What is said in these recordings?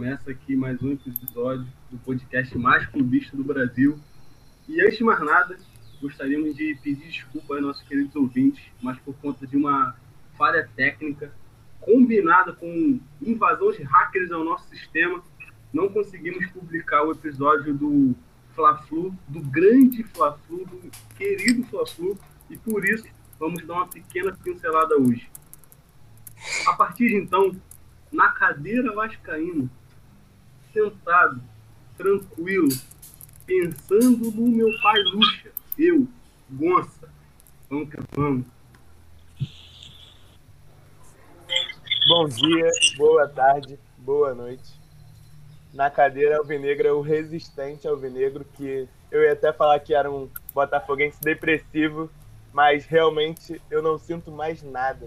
Começa aqui mais um episódio do podcast mais clubista do Brasil. E antes de mais nada, gostaríamos de pedir desculpa aos nossos queridos ouvintes, mas por conta de uma falha técnica combinada com invasão de hackers ao nosso sistema, não conseguimos publicar o episódio do Fla-Flu, do grande Fla-Flu, do querido Fla-Flu, e por isso vamos dar uma pequena pincelada hoje. A partir de então, na cadeira vascaína, sentado, tranquilo, pensando no meu pai Luxa, eu, Gonça, vamos que vamos. Bom dia, boa tarde, boa noite. Na cadeira alvinegra, o resistente alvinegro, que eu ia até falar que era um botafoguense depressivo, mas realmente eu não sinto mais nada.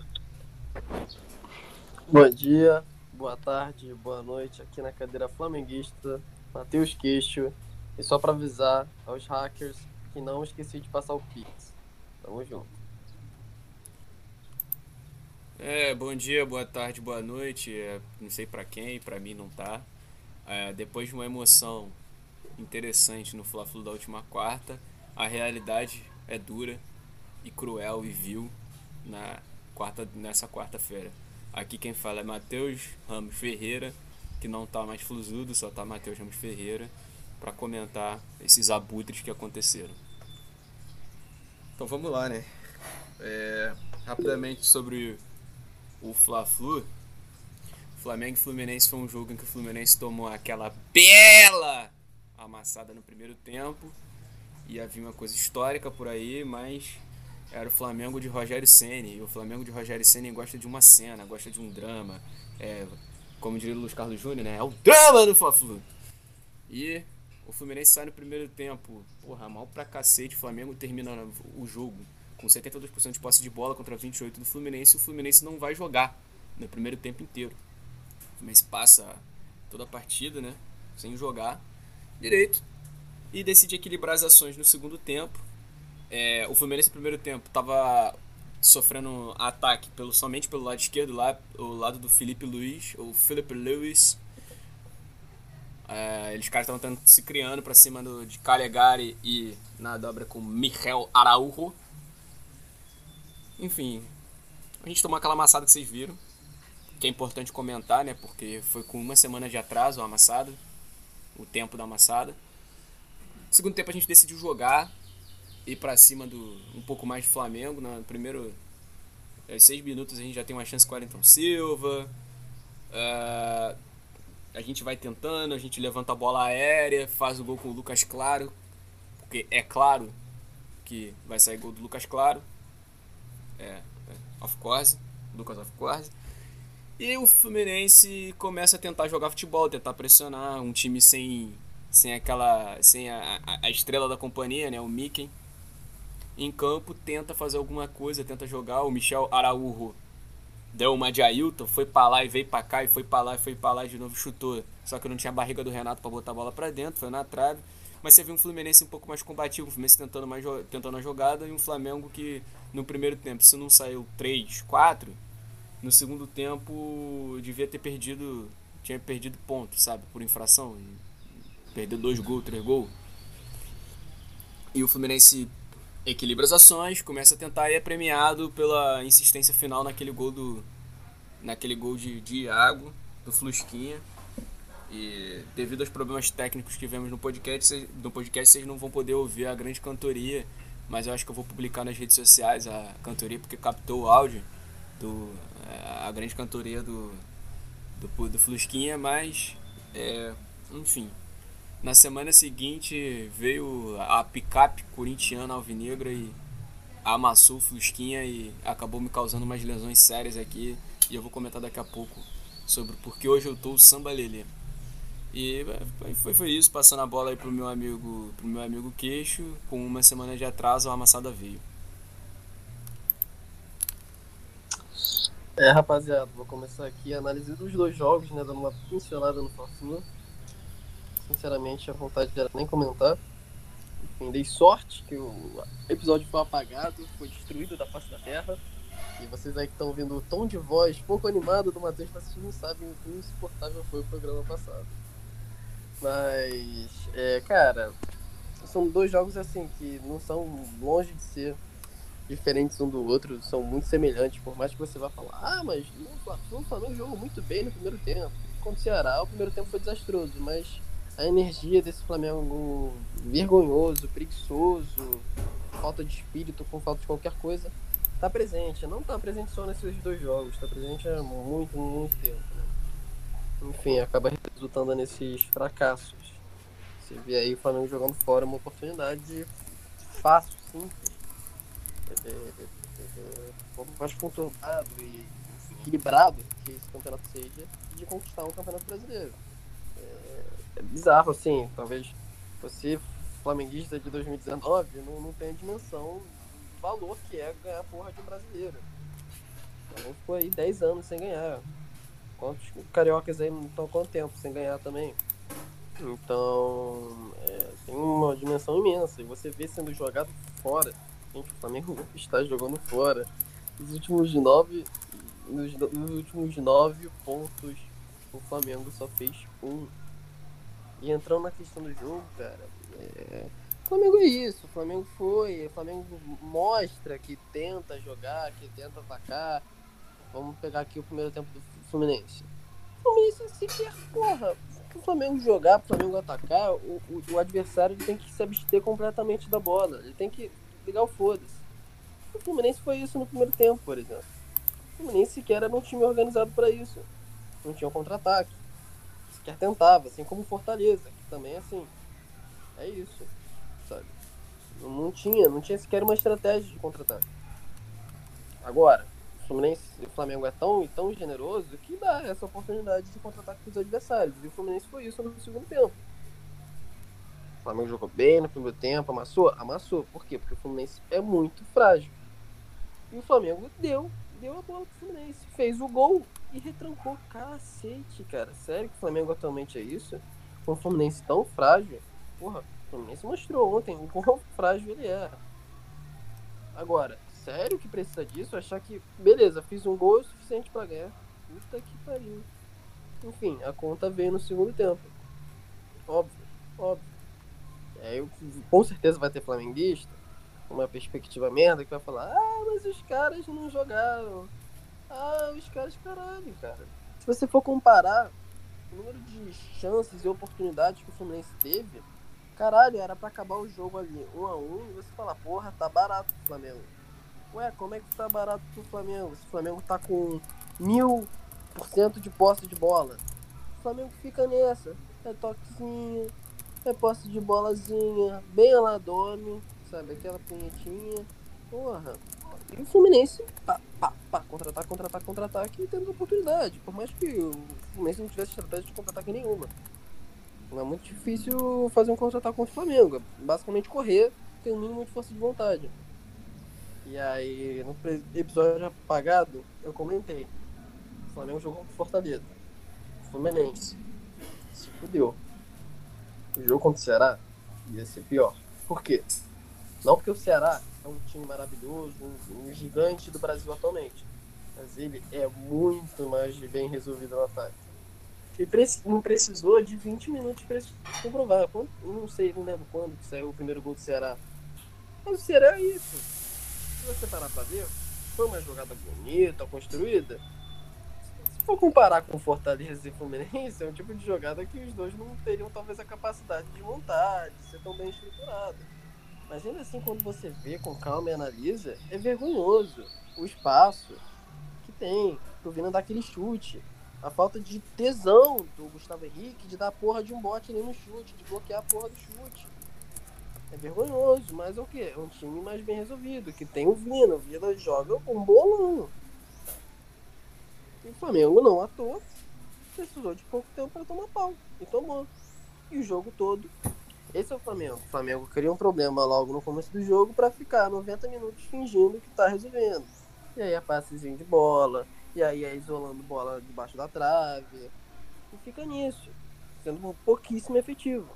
Bom dia, boa tarde, boa noite. Aqui na cadeira flamenguista, Matheus Queixo. E só para avisar aos hackers que não esqueci de passar o Pix. Tamo junto. É, bom dia, boa tarde, boa noite. É, não sei para quem, para mim não tá. É, depois de uma emoção interessante no Fla-Flu da última quarta, a realidade é dura e cruel e vil na quarta, nessa quarta-feira. Aqui quem fala é Matheus Ramos Ferreira, que não tá mais flusudo, só tá Matheus Ramos Ferreira, para comentar esses abutres que aconteceram. Então vamos lá, né? É, rapidamente sobre o Fla-Flu. Flamengo e Fluminense foi um jogo em que o Fluminense tomou aquela bela amassada no primeiro tempo. E havia uma coisa histórica por aí, mas era o Flamengo de Rogério Ceni. E o Flamengo de Rogério Ceni gosta de uma cena, gosta de um drama. É, como diria o Luiz Carlos Júnior, né? É o drama do Fla-Flu. E o Fluminense sai no primeiro tempo, porra, mal pra cacete. O Flamengo termina o jogo com 72% de posse de bola contra 28% do Fluminense. E o Fluminense não vai jogar no primeiro tempo inteiro. Mas passa toda a partida, né? Sem jogar direito. E decide equilibrar as ações no segundo tempo. É, o Fluminense no primeiro tempo estava sofrendo ataque pelo, somente pelo lado esquerdo, lá, o lado do Felipe Luiz, o Felipe Lewis. É, eles caras estavam se criando para cima do, de Calegari e na dobra com Michel Araújo. Enfim, a gente tomou aquela amassada que vocês viram que é importante comentar, né? Porque foi com uma semana de atraso a amassada, o tempo da amassada. No segundo tempo a gente decidiu jogar, ir para cima do um pouco mais de Flamengo. No primeiro é, seis minutos a gente já tem uma chance com o Wellington Silva. Uh, a gente vai tentando, a gente levanta a bola aérea, faz o gol com o Lucas Claro, porque é claro que vai sair gol do Lucas Claro. É, é of course, Lucas of course. E o Fluminense começa a tentar jogar futebol, tentar pressionar um time sem, sem aquela sem a, a, a estrela da companhia, né, o Mickey. Em campo tenta fazer alguma coisa, tenta jogar. O Michel Araújo deu uma de Ailton, foi para lá e veio para cá e foi para lá e foi para lá de novo chutou. Só que não tinha a barriga do Renato para botar a bola para dentro, foi na trave. Mas você viu um Fluminense um pouco mais combativo, o Fluminense tentando, mais, tentando a jogada e um Flamengo que no primeiro tempo, se não saiu 3, 4, no segundo tempo devia ter perdido, tinha perdido pontos, sabe, por infração, perdeu dois gols, três gols. E o Fluminense equilibra as ações, começa a tentar e é premiado pela insistência final naquele gol do naquele gol de, de Iago, do Flusquinha. E devido aos problemas técnicos que vemos no podcast, no podcast vocês não vão poder ouvir a grande cantoria, mas eu acho que eu vou publicar nas redes sociais a cantoria porque captou o áudio do a grande cantoria do, do, do Flusquinha, mas é, enfim. Na semana seguinte veio a picape corintiana alvinegra e amassou o Flusquinha e acabou me causando umas lesões sérias aqui. E eu vou comentar daqui a pouco sobre porque hoje eu tô samba lelê. E foi, foi isso, passando a bola aí pro meu amigo, pro meu amigo Queixo, com uma semana de atraso a amassada veio. É, rapaziada, vou começar aqui a análise dos dois jogos, né, dando uma pincelada no Fla-Flu. Sinceramente, a vontade era nem comentar. Enfim, dei sorte que o episódio foi apagado, foi destruído da face da terra. E vocês aí que estão ouvindo o tom de voz pouco animado do Matheus, vocês não sabem o quão insuportável foi o programa passado. Mas, é, cara, são dois jogos assim que não são longe de ser diferentes um do outro, são muito semelhantes, por mais que você vá falar, ah, mas o Flamengo jogou muito bem no primeiro tempo. Contra o Ceará, o primeiro tempo foi desastroso, mas a energia desse Flamengo vergonhoso, preguiçoso, falta de espírito, com falta de qualquer coisa, tá presente. Não tá presente só nesses dois jogos, tá presente há muito, muito tempo. Né? Enfim, acaba resultando nesses fracassos. Você vê aí o Flamengo jogando fora uma oportunidade fácil, simples é, é, é, é mais conturbado e equilibrado que esse campeonato seja de conquistar um campeonato brasileiro. É, bizarro, assim, talvez você, flamenguista de 2019, não, não tenha dimensão do valor que é ganhar a porra de um brasileiro. Então ficou aí 10 anos sem ganhar. Quantos cariocas aí não estão quanto tempo sem ganhar também? Então, é, tem uma dimensão imensa. E você vê sendo jogado fora Gente, o Flamengo está jogando fora. Nos últimos nove. Nos, nos últimos nove pontos, o Flamengo só fez um. E entrando na questão do jogo, cara, é... o Flamengo é isso, o Flamengo foi, o Flamengo mostra que tenta jogar, que tenta atacar. Vamos pegar aqui o primeiro tempo do Fluminense. O Fluminense sequer, porra, o Flamengo jogar, o Flamengo atacar, o, o, o adversário tem que se abster completamente da bola. Ele tem que ligar o foda-se. O Fluminense foi isso no primeiro tempo, por exemplo. O Fluminense sequer era um time organizado para isso. Não tinha um contra-ataque. Sequer tentava, assim como Fortaleza, que também assim. É isso, sabe? Não tinha, não tinha sequer uma estratégia de contra-ataque. Agora, o Fluminense o Flamengo é tão, tão generoso que dá essa oportunidade de contra-ataque para os adversários. E o Fluminense foi isso no segundo tempo. O Flamengo jogou bem no primeiro tempo, amassou? Amassou. Por quê? Porque o Fluminense é muito frágil. E o Flamengo deu, deu a bola pro Fluminense. Fez o gol e retrancou. Cacete, cara. Sério que o Flamengo atualmente é isso? Com o Fluminense tão frágil? Porra, o Fluminense mostrou ontem o quão frágil ele é. Agora, sério que precisa disso? Achar que, beleza, fiz um gol é o suficiente para ganhar. Puta que pariu. Enfim, a conta veio no segundo tempo. Óbvio, óbvio. É, eu, com certeza vai ter flamenguista, uma perspectiva merda, que vai falar, ah, mas os caras não jogaram. Ah, os caras, caralho, cara. Se você for comparar o número de chances e oportunidades que o Fluminense teve, caralho, era para acabar o jogo ali um a um e você fala, porra, tá barato pro Flamengo. Ué, como é que tá barato pro Flamengo? Se o Flamengo tá com mil por cento de posse de bola, o Flamengo fica nessa. É toquezinho, é posse de bolazinha, bem aladome, sabe? Aquela punhetinha. Porra. E o Fluminense, pá, contra-ataque, contra-ataque, contra-ataque, tendo oportunidade. Por mais que o Fluminense não tivesse estratégia de contra-ataque nenhuma. Não é muito difícil fazer um contra-ataque contra o Flamengo. Basicamente correr, ter o um mínimo de força de vontade. E aí, no episódio apagado, eu comentei. O Flamengo jogou com Fortaleza. Fluminense. Se fudeu o jogo contra o Ceará ia ser pior. Por quê? Não porque o Ceará é um time maravilhoso, um, um gigante do Brasil atualmente, mas ele é muito mais bem resolvido no ataque. Ele não precisou de 20 minutos para comprovar. não sei, não lembro quando que saiu o primeiro gol do Ceará. Mas o Ceará é isso. Se você parar para ver, foi uma jogada bonita, construída, for comparar com Fortaleza e Fluminense, é um tipo de jogada que os dois não teriam talvez a capacidade de montar, de ser tão bem estruturado. Mas ainda assim, quando você vê com calma e analisa, é vergonhoso o espaço que tem pro Vina dar aquele chute. A falta de tesão do Gustavo Henrique de dar a porra de um bote ali no chute, de bloquear a porra do chute. É vergonhoso, mas é o que? É um time mais bem resolvido, que tem o Vina. O Vina joga um bolão. E o Flamengo não à toa precisou de pouco tempo para tomar pau. E tomou. E o jogo todo. Esse é o Flamengo. O Flamengo cria um problema logo no começo do jogo para ficar 90 minutos fingindo que tá resolvendo. E aí é passezinho de bola. E aí é isolando bola debaixo da trave. E fica nisso. Sendo pouquíssimo efetivo.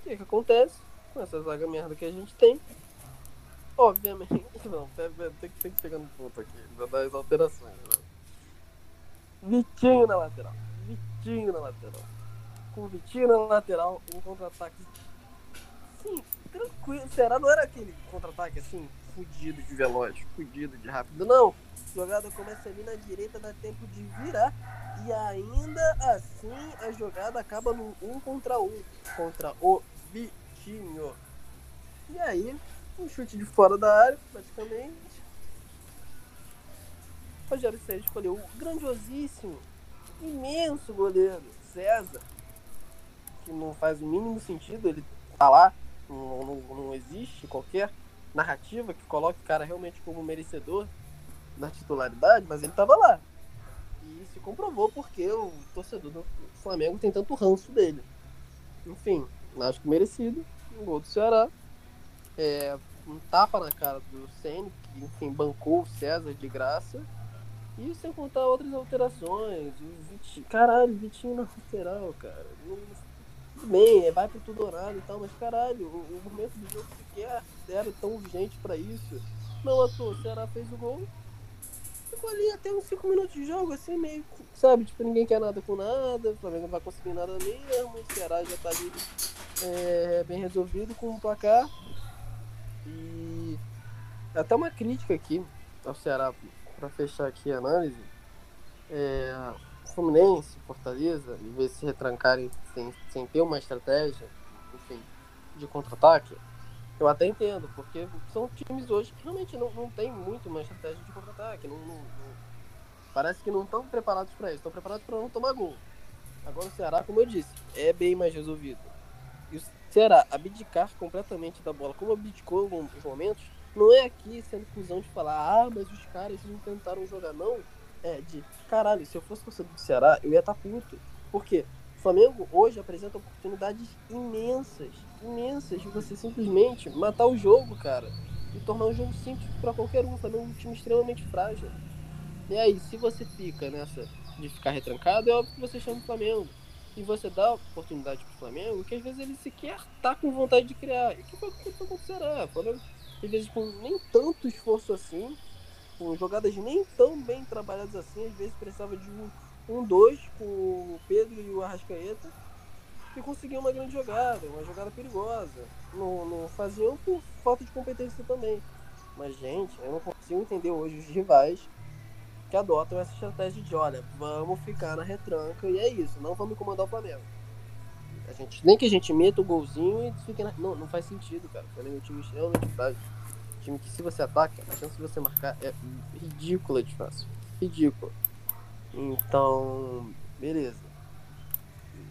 O que, que acontece com essa zaga merda que a gente tem? obviamente, não, tem, tem que chegar no ponto aqui, das alterações. Né? Vitinho na lateral. Vitinho na lateral. Com Vitinho na lateral, um contra-ataque. Sim, tranquilo. Será não era aquele contra-ataque assim, fudido de veloz, fudido de rápido, não. A jogada começa ali na direita, dá tempo de virar. E ainda assim a jogada acaba no um contra um contra o Vitinho. E aí, um chute de fora da área, praticamente. Rogério Sérgio escolheu o grandiosíssimo, imenso goleiro César, que não faz o mínimo sentido ele tá lá, não, não, não existe qualquer narrativa que coloque o cara realmente como merecedor da titularidade, mas ele tava lá. E se comprovou porque o torcedor do Flamengo tem tanto ranço dele. Enfim, acho que merecido. Um gol do Ceará. É, um tapa na cara do Senna, que enfim, bancou o César de graça. E sem contar outras alterações. O Vitinho, caralho, Vitinho na lateral, cara. Tudo bem, é, vai pro tudo orado e tal, mas caralho, o, o momento do jogo sequer era tão urgente pra isso. Não à o Ceará fez o gol. Ficou ali até uns 5 minutos de jogo, assim, meio, sabe, tipo, ninguém quer nada com nada, o Flamengo não vai conseguir nada mesmo, o Ceará já tá ali é, bem resolvido com o placar. E até uma crítica aqui ao Ceará para fechar aqui a análise, é, Fluminense, Fortaleza, vez de se retrancarem sem, sem ter uma estratégia, enfim, de contra-ataque, eu até entendo, porque são times hoje que realmente não, não tem muito uma estratégia de contra-ataque. Não, não, não, parece que não estão preparados para isso, estão preparados para não tomar gol. Agora o Ceará, como eu disse, é bem mais resolvido. E o Ceará abdicar completamente da bola, como abdicou em alguns momentos, não é aqui sendo cuzão de falar, ah, mas os caras não tentaram jogar, não. É de, caralho, se eu fosse torcedor do Ceará, eu ia estar tá puto. Por quê? O Flamengo hoje apresenta oportunidades imensas, imensas, de você simplesmente matar o jogo, cara. E tornar um jogo simples para qualquer um. O Flamengo é um time extremamente frágil. E aí, se você fica nessa de ficar retrancado, é óbvio que você chama o Flamengo. E você dá oportunidade pro Flamengo, que às vezes ele sequer tá com vontade de criar. E que foi o que aconteceu com o. O Flamengo às vezes com nem tanto esforço assim, com jogadas nem tão bem trabalhadas assim, às vezes precisava de um, um dois com o Pedro e o Arrascaeta e conseguiam uma grande jogada, uma jogada perigosa. Não, não faziam por falta de competência também. Mas, gente, eu não consigo entender hoje os rivais que adotam essa estratégia de, olha, vamos ficar na retranca e é isso, não vamos comandar o Flamengo. A gente, nem que a gente meta o golzinho e fique na... Não, não faz sentido, cara. O Flamengo é um time extremamente frágil. Time que se você ataca, a chance de você marcar é ridícula de fácil. Ridícula. Então, beleza.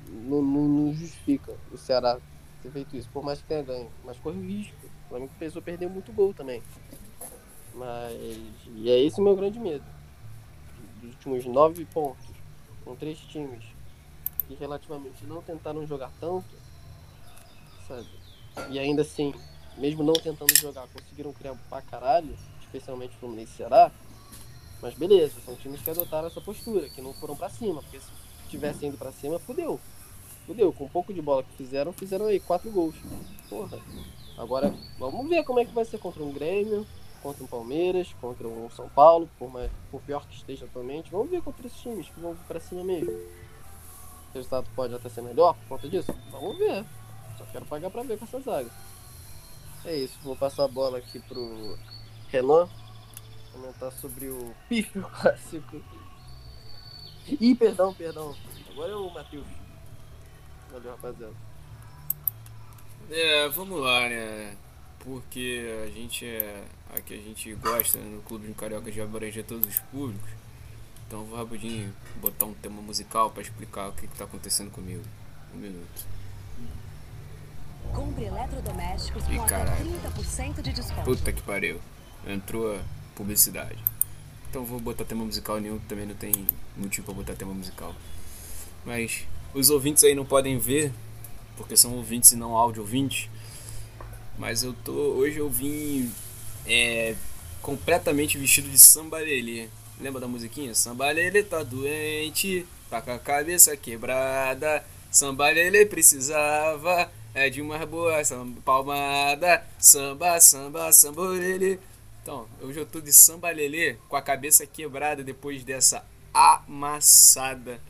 Não, não, não, justifica o Ceará ter feito isso, por mais que tenha ganho. Mas corre o risco. O Flamengo pensou perder muito gol também. Mas. E é esse o meu grande medo. Dos últimos nove pontos, com três times que relativamente não tentaram jogar tanto, sabe? E ainda assim, mesmo não tentando jogar, conseguiram criar pra caralho, especialmente Fluminense e Ceará. Mas beleza, são times que adotaram essa postura, que não foram para cima, porque se tivessem indo para cima, fudeu. Fudeu, com um pouco de bola que fizeram, fizeram aí quatro gols. Porra. Agora, vamos ver como é que vai ser contra um Grêmio, contra um Palmeiras, contra um São Paulo, por, mais, por pior que esteja atualmente. Vamos ver contra esses times que vão para cima mesmo o resultado pode até ser melhor por conta disso? Vamos ver. Só quero pagar pra ver com essa zaga. É isso, vou passar a bola aqui pro Renan comentar sobre o pífio clássico. Ih, perdão, perdão. Agora é o Matheus. Valeu, rapaziada. É, vamos lá, né? Porque a gente é. Aqui a gente gosta né, no Clube de Carioca de abranger todos os públicos. Então vou rapidinho botar um tema musical para explicar o que está acontecendo comigo. Um minuto. Compre eletrodomésticos com até 30% de desconto. Puta que pariu. Entrou a publicidade. Então vou botar tema musical nenhum, também não tem motivo para botar tema musical. Mas os ouvintes aí não podem ver, porque são ouvintes e não áudio ouvintes. Mas eu tô. Hoje eu vim é, completamente vestido de sambalelê. Lembra da musiquinha? Samba ele tá doente, tá com a cabeça quebrada. Samba Lele precisava é de uma boa samba, palmada. Samba, samba, Lele. Então, hoje eu tô de samba Lele com a cabeça quebrada depois dessa amassada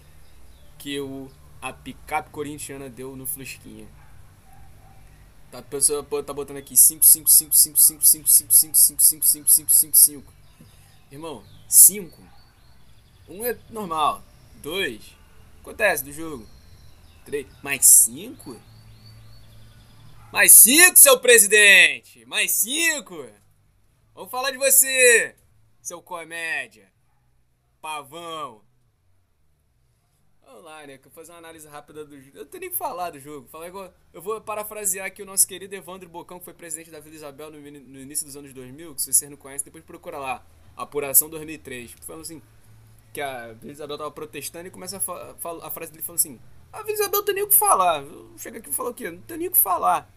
que o, a picape corintiana deu no Flusquinha. Tá, a pessoa tá botando aqui 5, 5, 5, 5, 5, 5, 5, 5, 5, 5, 5, 5, 5, 5. Irmão, 5. Um é normal. 2. Acontece do jogo. 3. Mais 5? Mais 5, seu presidente! Mais 5! Vamos falar de você, seu comédia. Pavão. Vamos lá, né? Vou fazer uma análise rápida do jogo. Eu não tenho nem falar do jogo. Eu vou parafrasear aqui o nosso querido Evandro Bocão, que foi presidente da Vila Isabel no, início dos anos 2000, que se vocês não conhecem, depois procura lá. Apuração 2003. Falando assim, que a Vila Isabel tava protestando e começa a, a frase dele falando assim: A Vila Isabel não tem nem o que falar. Chega aqui e fala o quê? Não tem nem o que falar.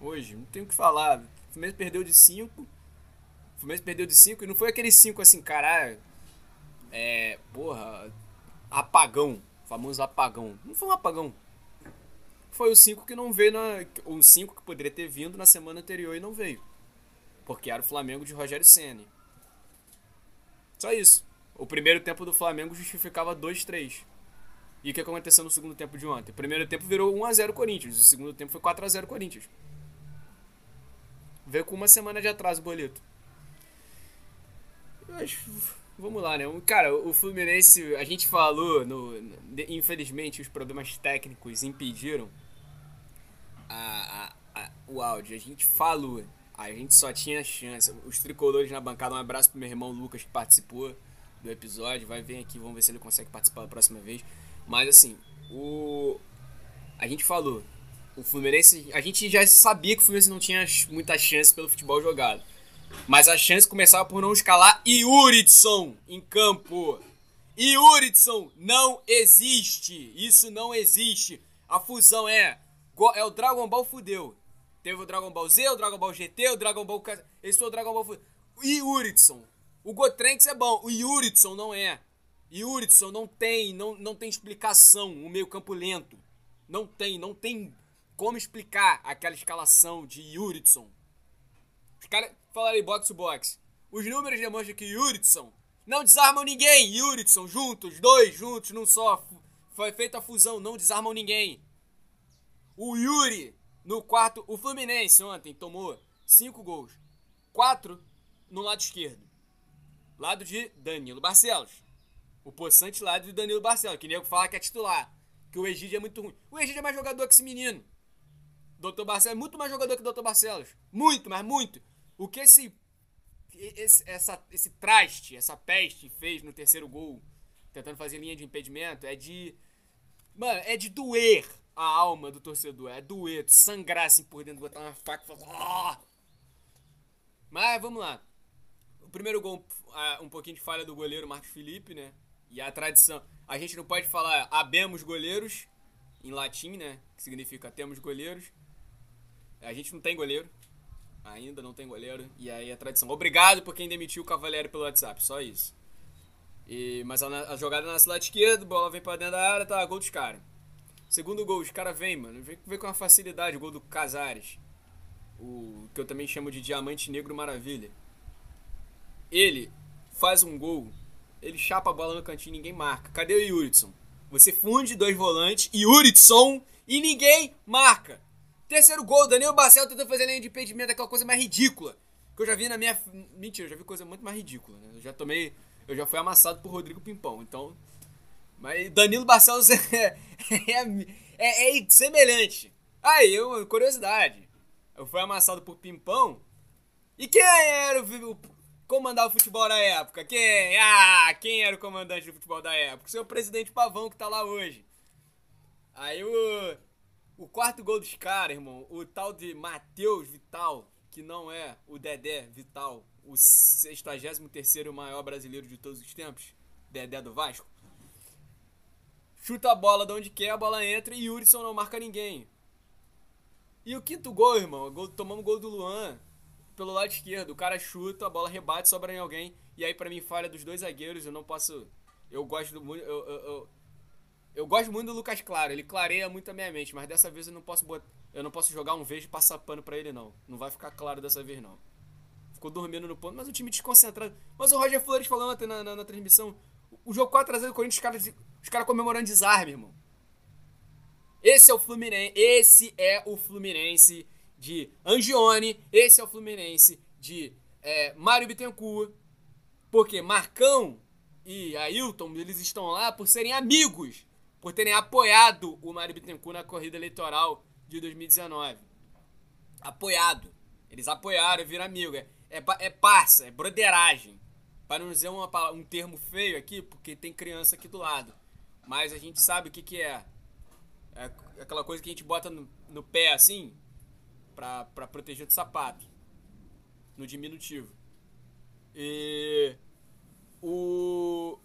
Hoje, não tem o que falar. O Fluminense perdeu de 5. O Fluminense perdeu de 5 e não foi aquele 5 assim, caralho. É. Porra. Apagão. Famoso apagão. Não foi um apagão. Foi o 5 que não veio na. Um 5 que poderia ter vindo na semana anterior e não veio. Porque era o Flamengo de Rogério Senna. Só isso. O primeiro tempo do Flamengo justificava 2-3. E o que aconteceu no segundo tempo de ontem? O primeiro tempo virou 1x0 Corinthians. O segundo tempo foi 4x0 Corinthians. Veio com uma semana de atraso o boleto. Mas, vamos lá, né? Cara, o Fluminense, a gente falou, no, infelizmente os problemas técnicos impediram a, a, a, o áudio. A gente falou, a gente só tinha chance. Os tricolores na bancada, um abraço pro meu irmão Lucas que participou do episódio. Vai vir aqui, vamos ver se ele consegue participar da próxima vez. Mas assim, o. A gente falou, o Fluminense, a gente já sabia que o Fluminense não tinha muita chance pelo futebol jogado. Mas a chance começava por não escalar Yuridson em campo. Yuridson não existe. Isso não existe. A fusão é é o Dragon Ball fudeu. Teve o Dragon Ball Z, o Dragon Ball GT, o Dragon Ball esse foi o Dragon Ball fudeu. Yuridson. O Gotrenks é bom, o Yuridson não é. Yuridson não tem, não, não tem explicação, o meio campo lento. Não tem, não tem como explicar aquela escalação de Yuridson? Os caras falaram em box. Os números demonstram que Yuridson não desarmam ninguém. Yuridson, juntos, dois juntos, num só. Foi feita a fusão, não desarmam ninguém. O Yuri, no quarto. O Fluminense ontem tomou cinco gols. Quatro no lado esquerdo. Lado de Danilo Barcelos. O possante lado de Danilo Barcelos. Que nego fala que é titular. Que o Egídio é muito ruim. O Egídio é mais jogador que esse menino. Doutor Barcelos é muito mais jogador que o Doutor Barcelos. Muito, mas muito. O que esse, esse, essa, esse traste, essa peste fez no terceiro gol, tentando fazer linha de impedimento, é de. Mano, é de doer a alma do torcedor. É doer, sangrar assim por dentro, botar uma faca e falar. Oh! Mas vamos lá. O primeiro gol, um pouquinho de falha do goleiro Marcos Felipe, né? E a tradição. A gente não pode falar abemos goleiros, em latim, né? Que significa temos goleiros. A gente não tem goleiro. Ainda não tem goleiro. E aí a tradição. Obrigado por quem demitiu o Cavaleiro pelo WhatsApp. Só isso. E, mas a, a jogada na lado esquerdo, bola vem pra dentro da área, tá, gol dos caras. Segundo gol, os caras vêm, mano. Vem, vem com uma facilidade, o gol do Casares. O que eu também chamo de Diamante Negro Maravilha. Ele faz um gol, ele chapa a bola no cantinho ninguém marca. Cadê o Yuritson? Você funde dois volantes, Yuritson, e ninguém marca. Terceiro gol, Danilo Barcelo tentando fazer linha de impedimento, aquela coisa mais ridícula. Que eu já vi na minha. Mentira, eu já vi coisa muito mais ridícula, né? Eu já tomei. Eu já fui amassado por Rodrigo Pimpão, então. Mas Danilo Barcelos é, é, é, é semelhante. Aí, uma curiosidade. Eu fui amassado por Pimpão. E quem era o, o comandar o futebol da época? Quem? Ah, quem era o comandante do futebol da época? O seu presidente Pavão que tá lá hoje. Aí o o quarto gol dos caras, irmão, o tal de Matheus Vital, que não é o Dedé Vital, o 63 maior brasileiro de todos os tempos, Dedé do Vasco. Chuta a bola de onde quer, a bola entra e Yurison não marca ninguém. E o quinto gol, irmão, gol, tomamos gol do Luan pelo lado esquerdo. O cara chuta, a bola rebate, sobra em alguém. E aí, para mim, falha dos dois zagueiros. Eu não posso. Eu gosto do. Eu, eu, eu, Eu gosto muito do Lucas Claro, ele clareia muito a minha mente, mas dessa vez eu não posso eu não posso jogar um vez e passar pano pra ele, não. Não vai ficar claro dessa vez, não. Ficou dormindo no ponto, mas o time desconcentrado. Mas o Roger Flores falou ontem na, na, na transmissão. O jogo 4x0 do Corinthians, os caras os cara comemorando desarme, irmão. Esse é o Fluminense. Esse é o Fluminense de Angione. Esse é o Fluminense de é, Mário Bittencourt. Porque Marcão e Ailton, eles estão lá por serem amigos. Por terem apoiado o Mário Bittencourt na corrida eleitoral de 2019. Apoiado. Eles apoiaram, viram amigo. É, é, é parça, é broderagem. Para não dizer uma, um termo feio aqui, porque tem criança aqui do lado. Mas a gente sabe o que, que é. É aquela coisa que a gente bota no, no pé assim, pra proteger do sapato. No diminutivo. E. O.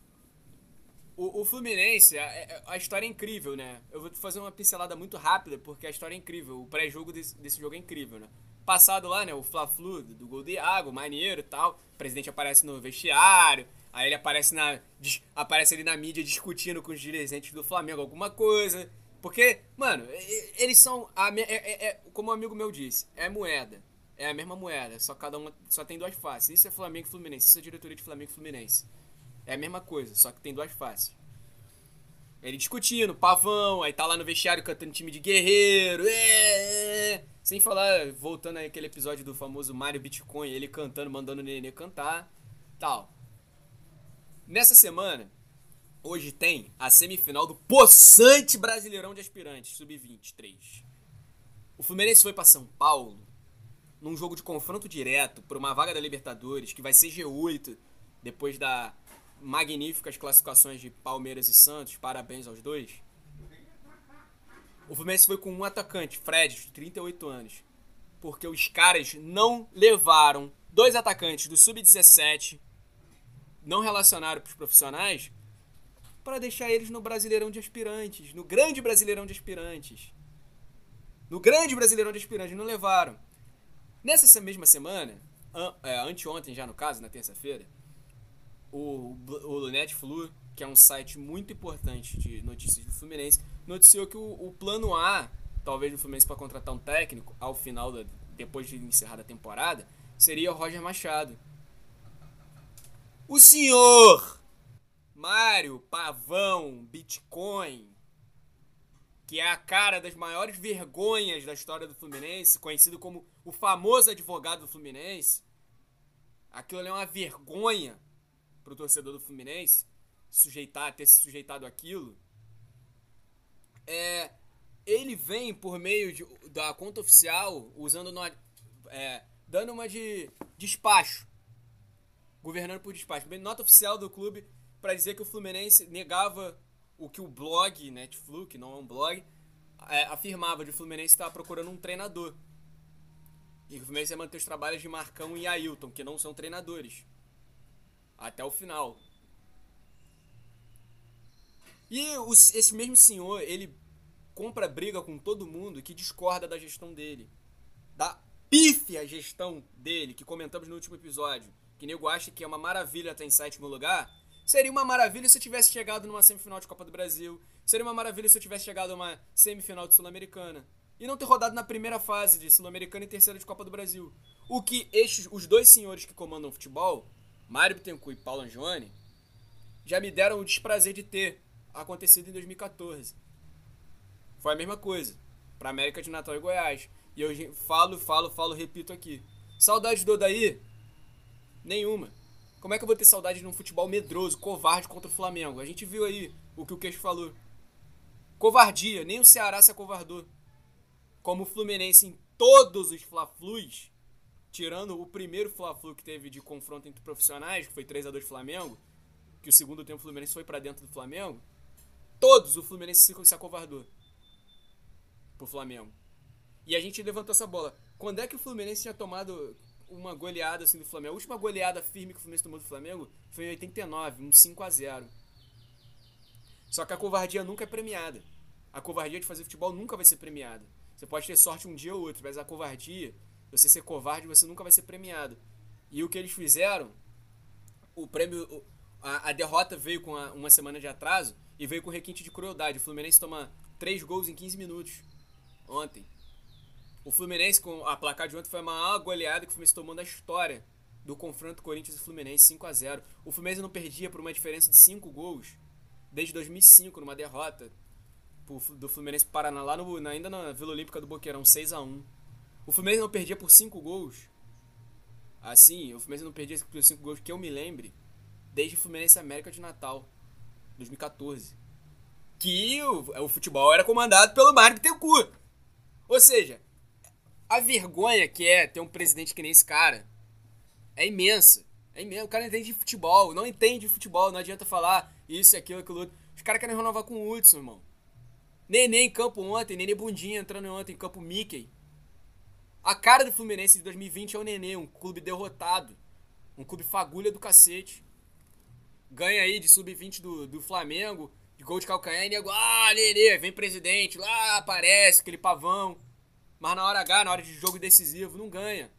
O, o Fluminense, a, a, história é incrível, né? Eu vou fazer uma pincelada muito rápida, porque a história é incrível. O pré-jogo desse, desse jogo é incrível, né? Passado lá, né? O Fla-Flu do Gol de Água, maneiro e tal. O presidente aparece no vestiário. Aí ele aparece na aparece ali na mídia discutindo com os dirigentes do Flamengo alguma coisa. Porque, mano, eles são. A, é, é, é, como um amigo meu disse, é moeda. É a mesma moeda, só cada uma só tem duas faces. Isso é Flamengo e Fluminense, isso é diretoria de Flamengo e Fluminense. É a mesma coisa, só que tem duas faces. Ele discutindo, pavão, aí tá lá no vestiário cantando time de guerreiro. É, é. Sem falar, voltando aquele episódio do famoso Mario Bitcoin, ele cantando, mandando o Nenê cantar. Tal. Nessa semana, hoje tem a semifinal do possante Brasileirão de Aspirantes, sub-23. O Fluminense foi para São Paulo num jogo de confronto direto por uma vaga da Libertadores, que vai ser G8, depois da magníficas classificações de Palmeiras e Santos. Parabéns aos dois. O Fluminense foi com um atacante, Fred, de 38 anos. Porque os caras não levaram dois atacantes do Sub-17 não relacionaram para os profissionais para deixar eles no Brasileirão de Aspirantes, no Grande Brasileirão de Aspirantes. No Grande Brasileirão de Aspirantes, não levaram. Nessa mesma semana, an é, anteontem já no caso, na terça-feira, o, o Lunet Flu, que é um site muito importante de notícias do Fluminense, noticiou que o, o plano A, talvez do Fluminense para contratar um técnico ao final, da, depois de encerrada a temporada, seria o Roger Machado. O senhor Mário Pavão Bitcoin, que é a cara das maiores vergonhas da história do Fluminense, conhecido como o famoso advogado do Fluminense. Aquilo é uma vergonha pro torcedor do Fluminense sujeitar, ter se sujeitado aquilo. É, ele vem por meio de, da conta oficial usando no, é, dando uma de despacho governando por despacho. Nota oficial do clube para dizer que o Fluminense negava o que o blog Netflix, que não é um blog, é, afirmava de o Fluminense estar procurando um treinador. E o Fluminense ia manter os trabalhos de Marcão e Ailton, que não são treinadores. Até o final. E os, esse mesmo senhor, ele compra briga com todo mundo que discorda da gestão dele. Da pífia gestão dele, que comentamos no último episódio que nego acha que é uma maravilha estar em sétimo lugar, seria uma maravilha se eu tivesse chegado numa semifinal de Copa do Brasil, seria uma maravilha se eu tivesse chegado numa semifinal de Sul-Americana e não ter rodado na primeira fase de Sul-Americana e terceira de Copa do Brasil. O que estes, os dois senhores que comandam o futebol, Mário Bittencourt e Paulo Angione, já me deram o desprazer de ter acontecido em 2014. Foi a mesma coisa para América de Natal e Goiás. E eu falo, falo, falo, repito aqui. Saudade do Odaí? Nenhuma. Como é que eu vou ter saudade de um futebol medroso, covarde contra o Flamengo? A gente viu aí o que o Queixo falou. Covardia, nem o Ceará se acovardou. Como o Fluminense em todos os Fla-Flus, tirando o primeiro Fla-Flu que teve de confronto entre profissionais, que foi 3 a 2 Flamengo, que o segundo tempo o Fluminense foi para dentro do Flamengo, todos o Fluminense se acovardou pro Flamengo. E a gente levantou essa bola. Quando é que o Fluminense tinha tomado uma goleada assim do Flamengo. A última goleada firme que o Fluminense tomou do Flamengo foi em 89, um 5 a 0 Só que a covardia nunca é premiada. A covardia de fazer futebol nunca vai ser premiada. Você pode ter sorte um dia ou outro, mas a covardia, você ser covarde, você nunca vai ser premiado. E o que eles fizeram, o prêmio, a, a derrota veio com a- uma semana de atraso e veio com requinte de crueldade. O Fluminense toma 3 gols em 15 minutos ontem. O Fluminense, com a placar de ontem, foi a maior goleada que o Fluminense tomou na história do confronto Corinthians e Fluminense 5 a 0 O Fluminense não perdia por uma diferença de 5 gols desde 2005, numa derrota do Fluminense pro Paraná, lá no, ainda na Vila Olímpica do Boqueirão, 6 a 1 O Fluminense não perdia por 5 gols. Assim, o Fluminense não perdia por 5 gols que eu me lembre desde o Fluminense América de Natal, 2014. Que o, o futebol era comandado pelo Mário Bittencourt. Ou seja, a vergonha que é ter um presidente que nem esse cara é imensa. É imenso. O cara não entende de futebol, não entende de futebol, não adianta falar isso, aquilo, aquilo outro. Os caras querem renovar com o Hudson, irmão. Nenê em campo ontem, Nenê Bundinha entrando ontem em campo Mickey. A cara do Fluminense de 2020 é o Nenê, um clube derrotado. Um clube fagulha do cacete. Ganha aí de sub-20 do, do Flamengo, de gol de calcanhar e nego, ah, Nenê, vem presidente, lá aparece aquele pavão. Mas na hora H, na hora de jogo decisivo, não ganha.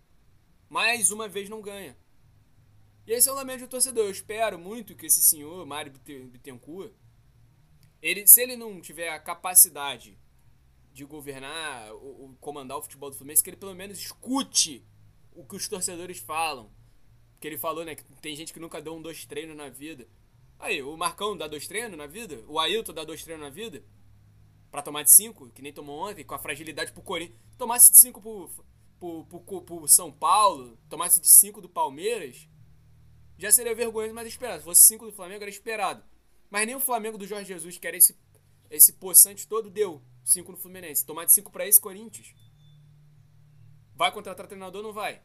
Mais uma vez não ganha. E esse é o lamento do torcedor. Eu espero muito que esse senhor, Mário Bitten- Bittencourt, ele, se ele não tiver a capacidade de governar, ou comandar o futebol do Fluminense, que ele pelo menos escute o que os torcedores falam. Que ele falou, né, que tem gente que nunca deu um dois treinos na vida. Aí, o Marcão dá dois treinos na vida? O Ailton dá dois treinos na vida? Pra tomar de cinco, que nem tomou ontem, com a fragilidade pro Corinthians. Tomasse de cinco pro, pro, pro, pro São Paulo, tomasse de cinco do Palmeiras, já seria vergonhoso, mas esperado. Se fosse cinco do Flamengo, era esperado. Mas nem o Flamengo do Jorge Jesus, que era esse, esse poçante todo, deu cinco no Fluminense. Tomar de cinco pra esse Corinthians. Vai contratar treinador ou não vai?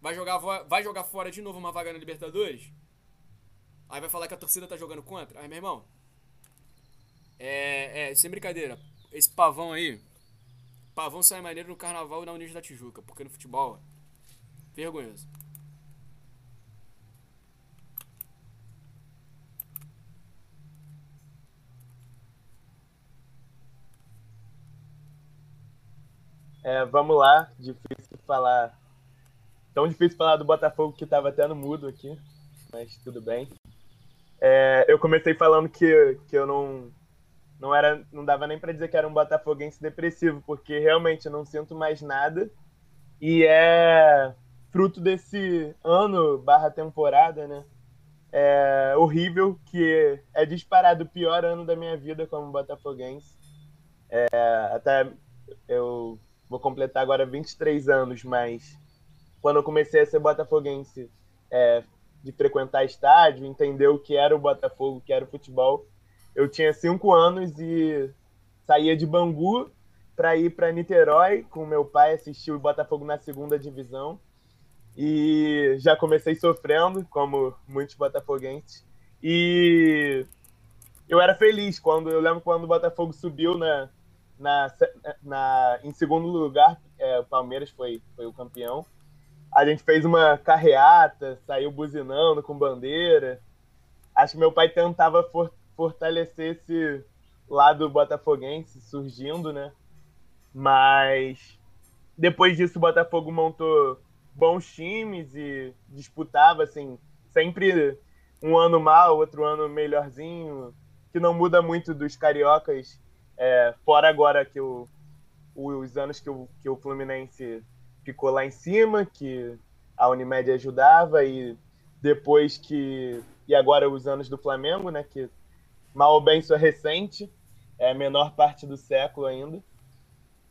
Vai jogar, vai jogar fora de novo uma vaga na Libertadores? Aí vai falar que a torcida tá jogando contra? Aí, meu irmão. É, é, sem brincadeira. Esse pavão aí. Pavão sai maneiro no carnaval e na União da Tijuca. Porque no futebol. Vergonhoso. É, vamos lá, difícil falar. Tão difícil falar do Botafogo que tava até no mudo aqui, mas tudo bem. É, eu comecei falando que, que eu não não era não dava nem para dizer que era um botafoguense depressivo, porque realmente eu não sinto mais nada e é fruto desse ano barra temporada, né? É horrível que é disparado o pior ano da minha vida como botafoguense. É, até eu vou completar agora 23 anos, mas quando eu comecei a ser botafoguense, é, de frequentar estádio, entender o que era o Botafogo, o que era o futebol, eu tinha cinco anos e saía de Bangu para ir para Niterói com meu pai assistir o Botafogo na segunda divisão. E já comecei sofrendo, como muitos botafoguenses, e eu era feliz quando eu lembro quando o Botafogo subiu na, na, na em segundo lugar, é, o Palmeiras foi, foi o campeão. A gente fez uma carreata, saiu buzinando com bandeira. Acho que meu pai tentava for, fortalecer esse lado botafoguense surgindo, né? Mas depois disso o Botafogo montou bons times e disputava assim, sempre um ano mal, outro ano melhorzinho, que não muda muito dos cariocas, é, fora agora que o, os anos que o, que o Fluminense ficou lá em cima, que a Unimed ajudava, e depois que. E agora os anos do Flamengo, né? Que mal ou bem isso é recente, é a menor parte do século ainda.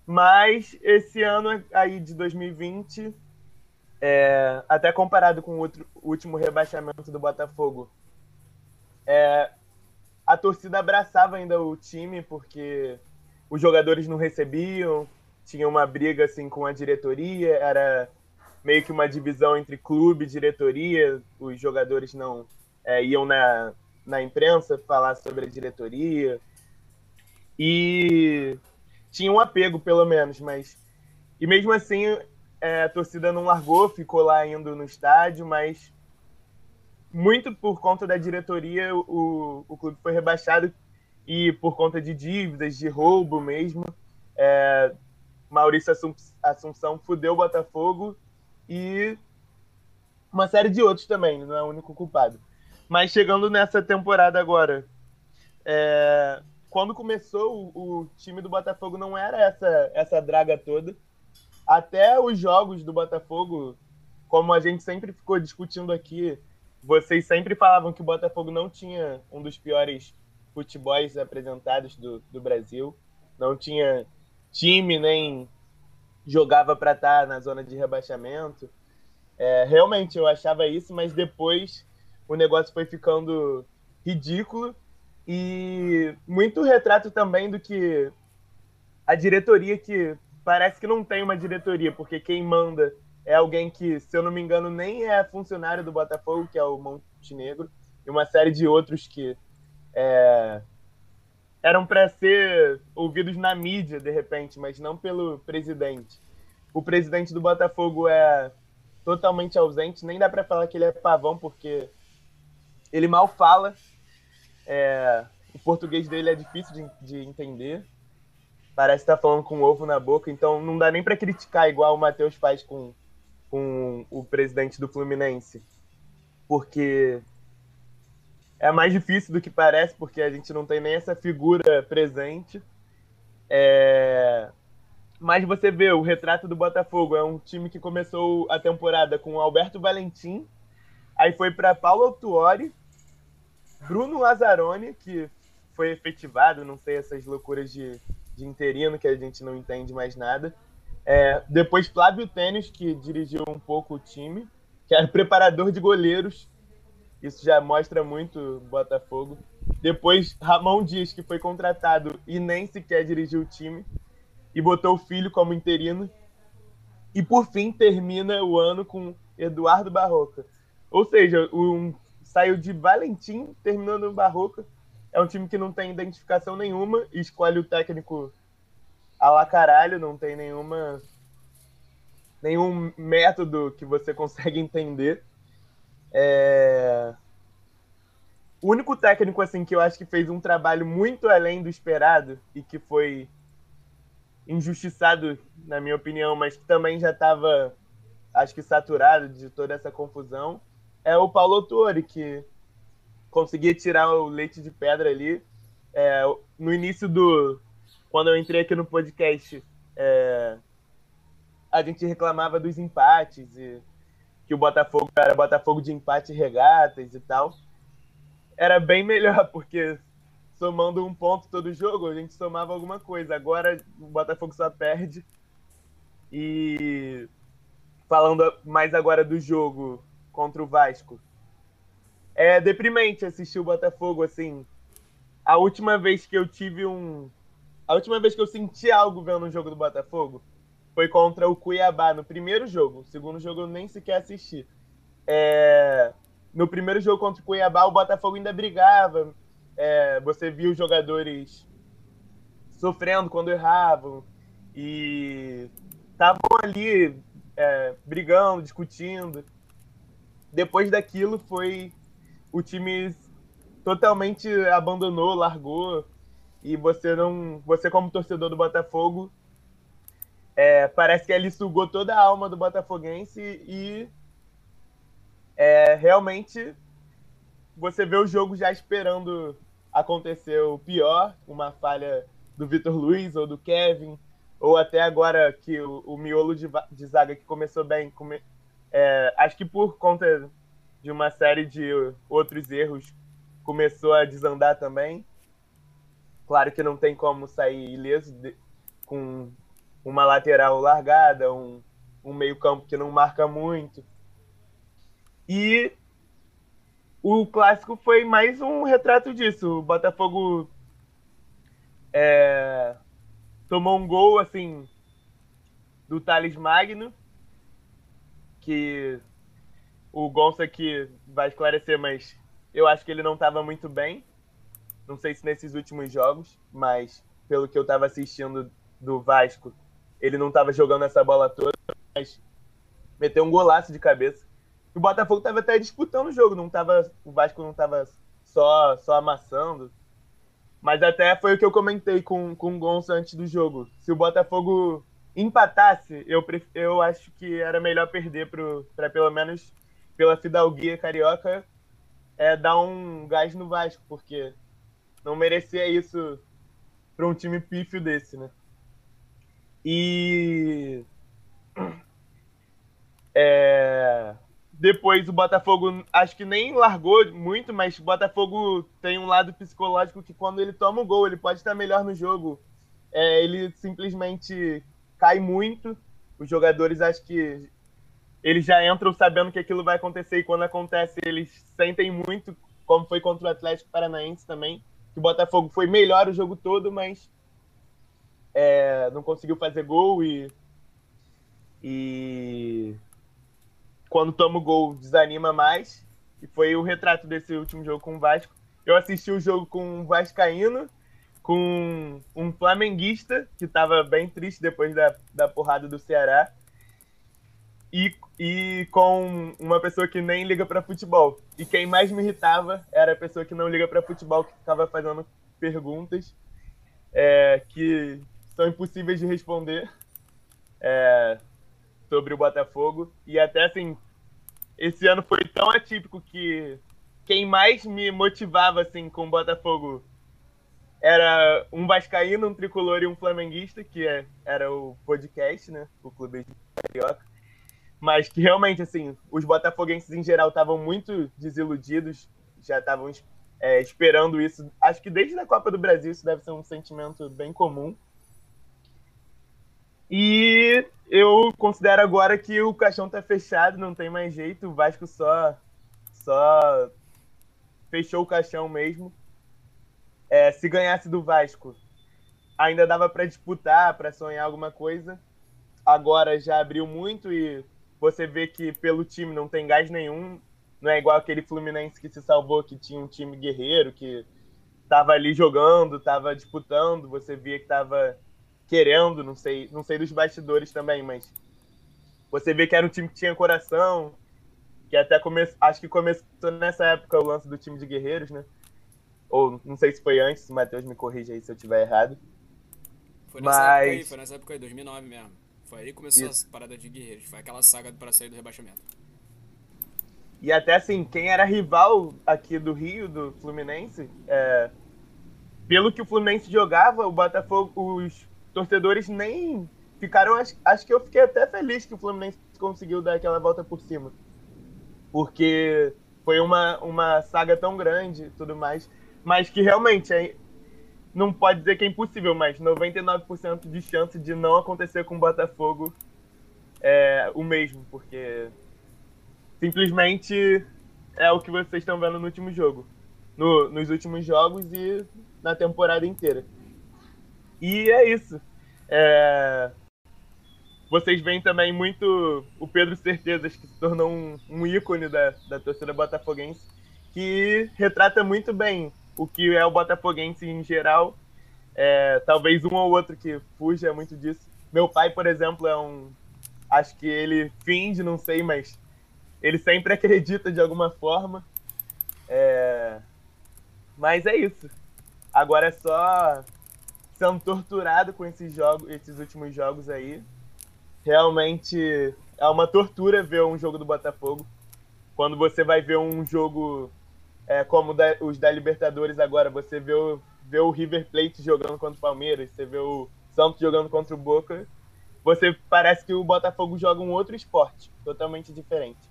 Mas esse ano aí de 2020, é, até comparado com o, outro, último rebaixamento do Botafogo, é, a torcida abraçava ainda o time porque os jogadores não recebiam, tinha uma briga assim com a diretoria, era meio que uma divisão entre clube e diretoria, os jogadores não é, iam na, na imprensa falar sobre a diretoria e tinha um apego pelo menos, mas e mesmo assim é, a torcida não largou, ficou lá indo no estádio, mas muito por conta da diretoria o, o clube foi rebaixado e por conta de dívidas, de roubo mesmo, é, Maurício Assunção fudeu o Botafogo e uma série de outros também, não é o único culpado. Mas chegando nessa temporada agora, é, quando começou o, o, time do Botafogo não era essa, essa draga toda. Até os jogos do Botafogo, como a gente sempre ficou discutindo aqui, vocês sempre falavam que o Botafogo não tinha um dos piores futebols apresentados do, do Brasil. Não tinha time, nem jogava para estar tá na zona de rebaixamento. É, realmente eu achava isso, mas depois o negócio foi ficando ridículo e muito retrato também do que a diretoria que parece que não tem uma diretoria, porque quem manda é alguém que, se eu não me engano, nem é funcionário do Botafogo, que é o Montenegro, e uma série de outros que é, eram para ser ouvidos na mídia, de repente, mas não pelo presidente. O presidente do Botafogo é totalmente ausente, nem dá para falar que ele é pavão, porque ele mal fala, é, o português dele é difícil de, de entender, parece estar tá falando com ovo na boca, então não dá nem para criticar igual o Matheus faz com, com o presidente do Fluminense, porque é mais difícil do que parece, porque a gente não tem nem essa figura presente. É... Mas você vê o retrato do Botafogo, é um time que começou a temporada com Alberto Valentim, aí foi para Paulo Autuori, Bruno Lazzaroni, que foi efetivado, não sei essas loucuras de, de interino que a gente não entende mais nada. É, depois Flávio Tênis, que dirigiu um pouco o time, que era preparador de goleiros, isso já mostra muito Botafogo. Depois, Ramon Dias, que foi contratado e nem sequer dirigiu o time, e botou o filho como interino. E por fim, termina o ano com Eduardo Barroca. Ou seja, um, saiu de Valentim, terminando no Barroca. É um time que não tem identificação nenhuma, e escolhe o técnico a la caralho, não tem nenhuma nenhum método que você consegue entender. É... O único técnico assim que eu acho que fez um trabalho muito além do esperado e que foi injustiçado, na minha opinião, mas que também já estava, acho que saturado de toda essa confusão, é o Paulo Torre, que conseguia tirar o leite de pedra ali. É, no início do. Quando eu entrei aqui no podcast, é, a gente reclamava dos empates e que o Botafogo era Botafogo de empate e regatas e tal, era bem melhor, porque somando um ponto todo jogo, a gente somava alguma coisa. Agora o Botafogo só perde. E falando mais agora do jogo contra o Vasco, é deprimente assistir o Botafogo assim. A última vez que eu tive um. A última vez que eu senti algo vendo um jogo do Botafogo foi contra o Cuiabá no primeiro jogo. O segundo jogo eu nem sequer assisti. É... No primeiro jogo contra o Cuiabá, o Botafogo ainda brigava. É... Você viu os jogadores sofrendo quando erravam. E estavam ali é, brigando, discutindo. Depois daquilo foi o time totalmente abandonou, largou e você não, você como torcedor do Botafogo é, parece que ele sugou toda a alma do Botafoguense e é, realmente você vê o jogo já esperando acontecer o pior, uma falha do Vitor Luiz ou do Kevin, ou até agora que o, o miolo de, de, zaga que começou bem, come, é, acho que por conta de uma série de outros erros, começou a desandar também. Claro que não tem como sair ileso de, com uma lateral largada, um, um meio-campo que não marca muito. E o clássico foi mais um retrato disso. O Botafogo é, tomou um gol assim do Thales Magno, que o Gonça aqui vai esclarecer, mas eu acho que ele não estava muito bem. Não sei se nesses últimos jogos, mas pelo que eu estava assistindo do Vasco, ele não estava jogando essa bola toda, mas meteu um golaço de cabeça. O Botafogo estava até disputando o jogo, não tava, o Vasco não estava só, só amassando. Mas até foi o que eu comentei com, com o Gonçalo antes do jogo. Se o Botafogo empatasse, eu, eu acho que era melhor perder para pelo menos pela fidalguia carioca é, dar um gás no Vasco, porque não merecia isso para um time pífio desse, né? E é, depois o Botafogo acho que nem largou muito, mas o Botafogo tem um lado psicológico que quando ele toma o gol, ele pode estar melhor no jogo. É, ele simplesmente cai muito. Os jogadores acho que eles já entram sabendo que aquilo vai acontecer e quando acontece eles sentem muito, como foi contra o Atlético Paranaense também, que o Botafogo foi melhor o jogo todo, mas é, não conseguiu fazer gol e e quando toma o gol desanima mais. E foi o retrato desse último jogo com o Vasco. Eu assisti o jogo com o Vascaíno, com um flamenguista que estava bem triste depois da, da porrada do Ceará. E, e com uma pessoa que nem liga para futebol. E quem mais me irritava era a pessoa que não liga para futebol, que ficava fazendo perguntas é, que são impossíveis de responder é, sobre o Botafogo. E até assim, esse ano foi tão atípico que quem mais me motivava assim com o Botafogo era um vascaíno, um tricolor e um flamenguista, que é, era o podcast, né, o clube carioca. Mas que realmente assim, os botafoguenses em geral estavam muito desiludidos, já estavam é, esperando isso. Acho que desde a Copa do Brasil isso deve ser um sentimento bem comum. E eu considero agora que o caixão tá fechado, não tem mais jeito. O Vasco só, só fechou o caixão mesmo. É, se ganhasse do Vasco, ainda dava para disputar, para sonhar alguma coisa. Agora já abriu muito e você vê que pelo time não tem gás nenhum. Não é igual aquele Fluminense que se salvou, que tinha um time guerreiro, que tava ali jogando, tava disputando. Você via que tava querendo, não sei, não sei dos bastidores também, mas você vê que era um time que tinha coração, que até começou, acho que começou nessa época o lance do time de guerreiros, né? Ou não sei se foi antes, o Matheus me corrige aí se eu estiver errado. Foi nessa mas... época aí, foi nessa época aí, 2009 mesmo. Foi aí que começou Isso. a parada de guerreiros, foi aquela saga para sair do rebaixamento. E até assim, quem era rival aqui do Rio, do Fluminense, é... pelo que o Fluminense jogava, o Botafogo, os torcedores nem ficaram. Acho, acho que eu fiquei até feliz que o Fluminense conseguiu dar aquela volta por cima. Porque foi uma, uma saga tão grande e tudo mais. Mas que realmente é, não pode dizer que é impossível, mas 99% de chance de não acontecer com o Botafogo é o mesmo, porque simplesmente é o que vocês estão vendo no último jogo. No, nos últimos jogos e na temporada inteira. E é isso. É... Vocês veem também muito o Pedro Certezas, que se tornou um, um ícone da, da torcida botafoguense, que retrata muito bem o que é o botafoguense em geral. É, talvez um ou outro que fuja muito disso. Meu pai, por exemplo, é um. Acho que ele finge, não sei, mas ele sempre acredita de alguma forma. É... Mas é isso. Agora é só sendo torturado com esses jogos, esses últimos jogos aí. Realmente é uma tortura ver um jogo do Botafogo. Quando você vai ver um jogo é, como da, os da Libertadores agora, você vê o, vê o River Plate jogando contra o Palmeiras, você vê o Santos jogando contra o Boca, você parece que o Botafogo joga um outro esporte, totalmente diferente.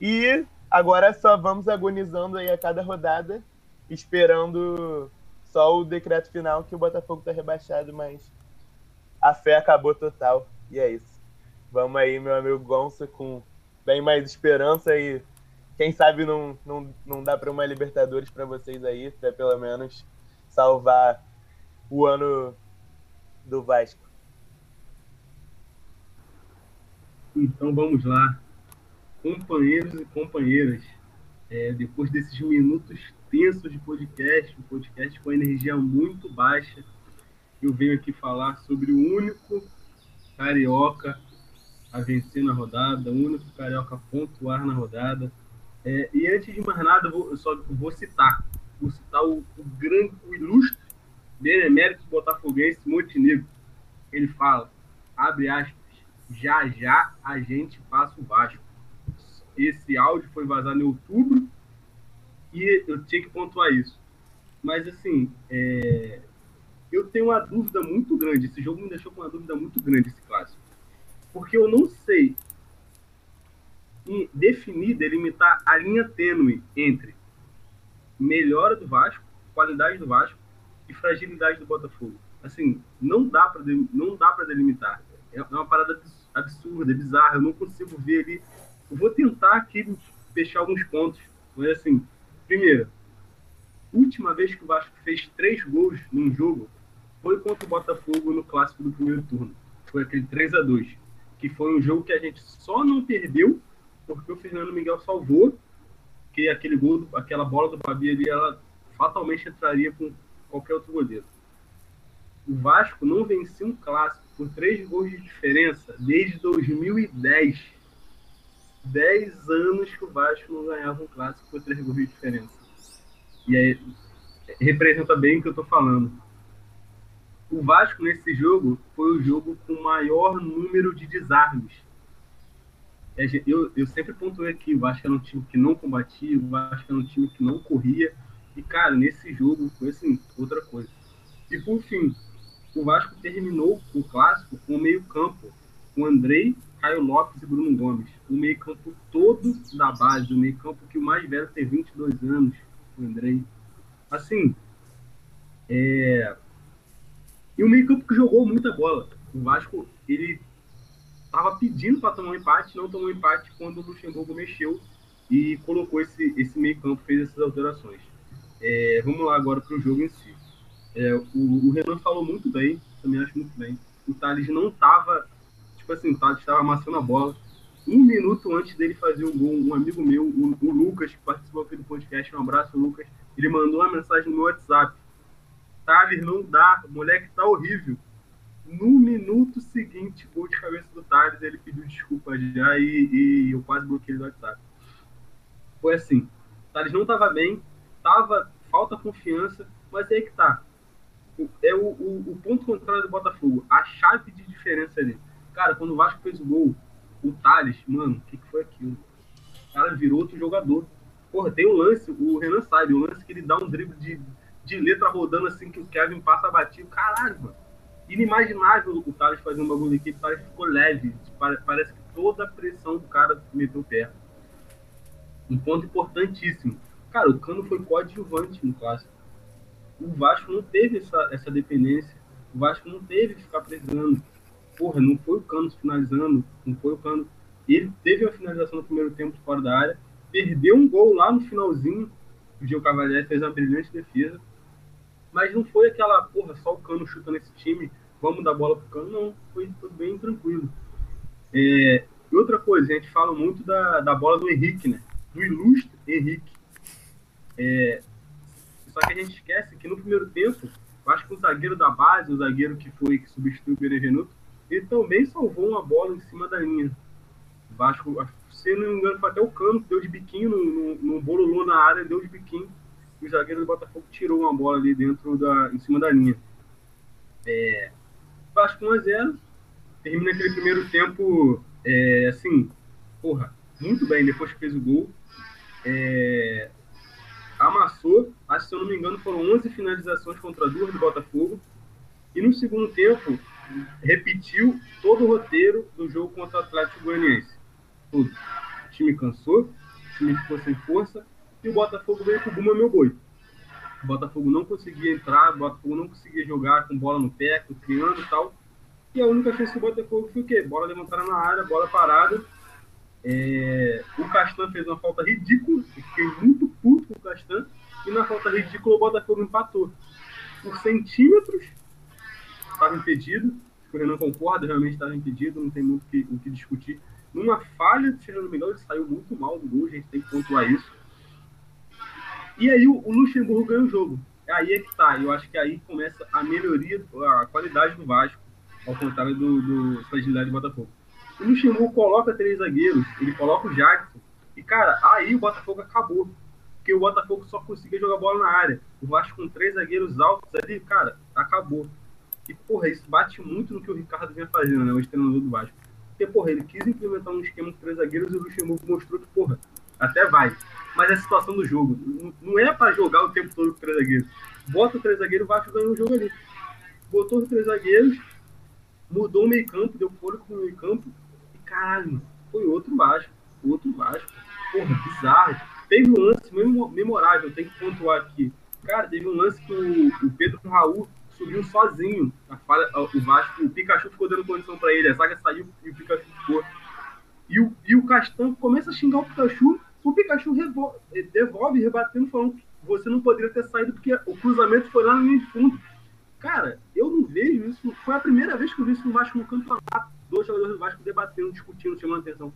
E agora só vamos agonizando aí a cada rodada, esperando só o decreto final que o Botafogo tá rebaixado, mas a fé acabou total. E é isso. Vamos aí, meu amigo Gonça, com bem mais esperança e quem sabe não, não, não dá para uma Libertadores para vocês aí, até pelo menos salvar o ano do Vasco. Então vamos lá. Companheiros e companheiras, é, depois desses minutos tensos de podcast, um podcast com energia muito baixa. Eu venho aqui falar sobre o único carioca a vencer na rodada, o único carioca a pontuar na rodada. É, e antes de mais nada, eu, vou, eu só vou citar, vou citar o, o grande, o ilustre benemérito botafoguense Montenegro. Ele fala, abre aspas, já já a gente passa o Vasco. Esse áudio foi vazado em outubro E eu tinha que pontuar isso. Mas, assim, é, eu tenho uma dúvida muito grande. Esse jogo me deixou com uma dúvida muito grande, esse clássico. Porque eu não sei definir, delimitar a linha tênue entre melhora do Vasco, qualidade do Vasco e fragilidade do Botafogo. Assim, não dá para não dá para delimitar. É uma parada absurda, bizarra. Eu não consigo ver ali. Eu vou tentar aqui fechar alguns pontos, mas assim, primeiro, última vez que o Vasco fez três gols num jogo foi contra o Botafogo no clássico do primeiro turno. Foi aquele 3 a 2 que foi um jogo que a gente só não perdeu porque o Fernando Miguel salvou, que aquele gol, aquela bola do Babi ali, ela fatalmente entraria com qualquer outro goleiro. O Vasco não vencia um clássico por três gols de diferença desde 2010. Dez anos que o Vasco não ganhava um clássico por três gols de diferença. E aí representa bem o que eu estou falando. O Vasco nesse jogo foi o jogo com maior número de desarmes eu, eu sempre pontuei aqui, o Vasco era um time que não combatia, o Vasco era um time que não corria. E, cara, nesse jogo foi assim, outra coisa. E por fim, o Vasco terminou o clássico com o meio-campo, com Andrei, Caio Lopes e Bruno Gomes. O meio-campo todo da base, o meio-campo que o mais velho tem 22 anos, o Andrei. Assim, é... E o meio-campo que jogou muita bola. O Vasco, ele estava pedindo para tomar um empate, não tomou um empate quando o Luxemburgo mexeu e colocou esse, esse meio campo, fez essas alterações. É, vamos lá agora para o jogo em si. É, o, o, Renan falou muito bem, também acho muito bem. O Thales não estava, tipo assim, o Thales estava amassando a bola. Um minuto antes dele fazer o gol, um amigo meu, o, o Lucas, que participou aqui do podcast, um abraço, Lucas, ele mandou uma mensagem no WhatsApp. Thales, não dá, o moleque tá horrível. No minuto seguinte, gol de cabeça do Thales, ele pediu desculpa já e, e eu quase bloqueei o WhatsApp. Foi assim, o não estava bem, tava falta confiança, mas aí que tá. É o, o, o, ponto contrário do Botafogo, a chave de diferença ali. Cara, quando o Vasco fez o gol, o Thales, mano, o que, que foi aquilo? O cara virou outro jogador. Porra, tem um lance, o Renan sabe, um lance que ele dá um drible de, de letra rodando assim que o Kevin passa batido. Caralho, mano inimaginável o Thales fazer um bagulho aqui, parece que ficou leve. Parece que toda a pressão do cara meteu o pé. Um ponto importantíssimo. Cara, o Cano foi coadjuvante no clássico. O Vasco não teve essa, essa dependência. O Vasco não teve que ficar precisando. Porra, não foi o Cano finalizando, não foi o Cano. Ele teve a finalização no primeiro tempo fora da área, perdeu um gol lá no finalzinho. O Gil Cavalieri fez uma brilhante defesa mas não foi aquela, porra, só o Cano chutando esse time, vamos dar bola pro Cano, não. Foi, foi bem tranquilo. É, e outra coisa, a gente fala muito da, da bola do Henrique, né? Do ilustre Henrique. É, só que a gente esquece que no primeiro tempo, eu acho que o zagueiro da base, o zagueiro que foi que substituiu o Benevenuto, ele também salvou uma bola em cima da linha. Vasco, se não me engano, foi até o Cano deu de biquinho no bololô na área, deu de biquinho o zagueiro do Botafogo tirou uma bola ali dentro da, em cima da linha. É, Vasco 1x0, termina aquele primeiro tempo, é, assim, porra, muito bem, depois que fez o gol. É, amassou, acho se eu não me engano foram 11 finalizações contra duas do Botafogo. E no segundo tempo, repetiu todo o roteiro do jogo contra o Atlético Goianiense. Tudo. O time cansou, o time ficou sem força, e o Botafogo veio com o Buma Meu Boi. O Botafogo não conseguia entrar, o Botafogo não conseguia jogar com bola no pé, criando e tal. E a única chance do Botafogo foi o quê? Bola levantada na área, bola parada. É... O Castan fez uma falta ridícula, eu fiquei muito puto com o Castan. E na falta ridícula o Botafogo empatou. Por centímetros, estava impedido. O Renan concorda, realmente estava impedido, não tem muito o que, que discutir. Numa falha de Fernando Miguel, ele saiu muito mal do gol, a gente tem que pontuar isso. E aí o, o Luxemburgo ganha o jogo. Aí é que tá. Eu acho que aí começa a melhoria, a qualidade do Vasco, ao contrário do, do fragilidade do Botafogo. O Luxemburgo coloca três zagueiros, ele coloca o Jackson. E, cara, aí o Botafogo acabou. Porque o Botafogo só conseguia jogar bola na área. O Vasco com três zagueiros altos ali, cara, acabou. E, porra, isso bate muito no que o Ricardo vinha fazendo, né? O treinador do Vasco. Porque, porra, ele quis implementar um esquema com três zagueiros e o Luxemburgo mostrou que, porra, até vai. Mas é a situação do jogo. Não- é pra jogar o tempo todo com três zagueiros. Bota o três zagueiros, o Vasco ganha o jogo ali. Botou os três zagueiros, mudou o meio campo, deu fôlego pro meio campo. E caralho, foi outro Vasco. Outro Vasco. Porra, bizarro. Teve um lance memo- memorável, tem que pontuar aqui. Cara, teve um lance que o, o Pedro Raul subiu sozinho. A falha, o Vasco, o Pikachu ficou dando condição pra ele. A zaga saiu e o Pikachu ficou. E o, e o Castan começa a xingar o Pikachu. O Pikachu revol- devolve, rebatendo, falando que você não poderia ter saído porque o cruzamento foi lá na linha de fundo. Cara, eu não vejo isso. Foi a primeira vez que eu vi isso no Vasco no campeonato. Dois jogadores do Vasco debatendo, discutindo, chamando atenção.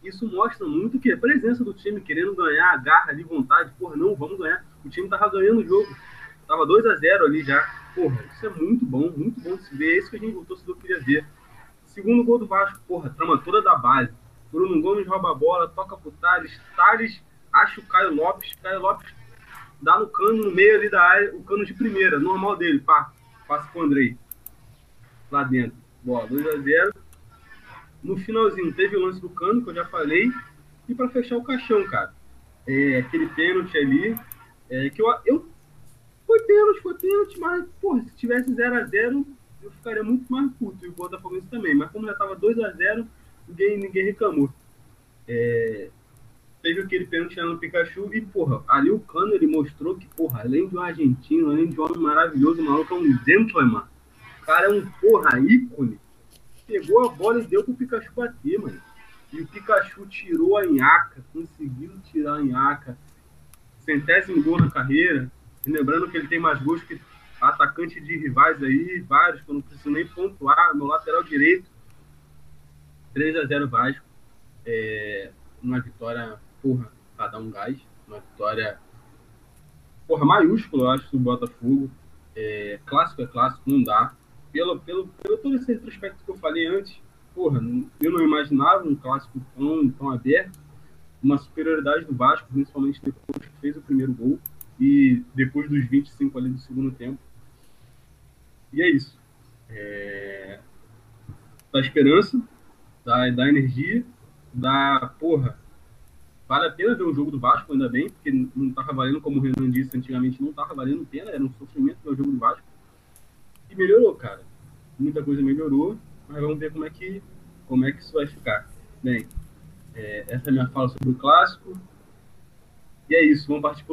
Isso mostra muito que a presença do time querendo ganhar, garra ali, vontade. Porra, não, vamos ganhar. O time tava ganhando o jogo. Tava 2 a 0 ali já. Porra, isso é muito bom, muito bom de se ver. É isso que a gente, o torcedor queria ver. Segundo gol do Vasco, porra, trama toda da base. Bruno Gomes rouba a bola, toca pro Thales. Thales acha o Caio Lopes. Caio Lopes dá no cano, no meio ali da área, o cano de primeira, normal dele, pá. Passa pro Andrei. Lá dentro. Bola, 2 a 0 No finalzinho, teve o lance do cano, que eu já falei. E pra fechar o caixão, cara. É, aquele pênalti ali. É, que eu, eu. Foi pênalti, foi pênalti, mas, porra, se tivesse 0 a 0 eu ficaria muito mais puto. E o Botafogo também. Mas como já tava 2 a 0 ninguém, ninguém reclamou. É, teve aquele pênalti no Pikachu e, porra, ali o Cano ele mostrou que, porra, além de um argentino, além de um homem maravilhoso, o maluco é um gentleman. O cara é um, porra, ícone. Pegou a bola e deu pro Pikachu bater, mano. E o Pikachu tirou a nhaca, conseguiu tirar a nhaca. Centésimo gol na carreira. E lembrando que ele tem mais gols que atacante de rivais aí, vários, que eu não preciso nem pontuar. Meu lateral direito, 3 a 0 Vasco. É, uma vitória, porra, pra dar um gás. Uma vitória, porra, maiúscula, eu acho, do Botafogo. É, clássico é clássico, não dá. Pelo, pelo, pelo todo esse retrospecto que eu falei antes, porra, eu não imaginava um clássico tão, tão aberto. Uma superioridade do Vasco, principalmente depois que fez o primeiro gol e depois dos 25 ali do segundo tempo. E é isso. É... Dá esperança, dá, dá energia, dá, porra, vale a pena ver o jogo do Vasco, ainda bem, porque não tava valendo, como o Renan disse antigamente, não tava valendo pena, era um sofrimento ver o jogo do Vasco. E melhorou, cara. Muita coisa melhorou, mas vamos ver como é que, como é que isso vai ficar. Bem, é, essa é a minha fala sobre o clássico. E é isso, vamos partir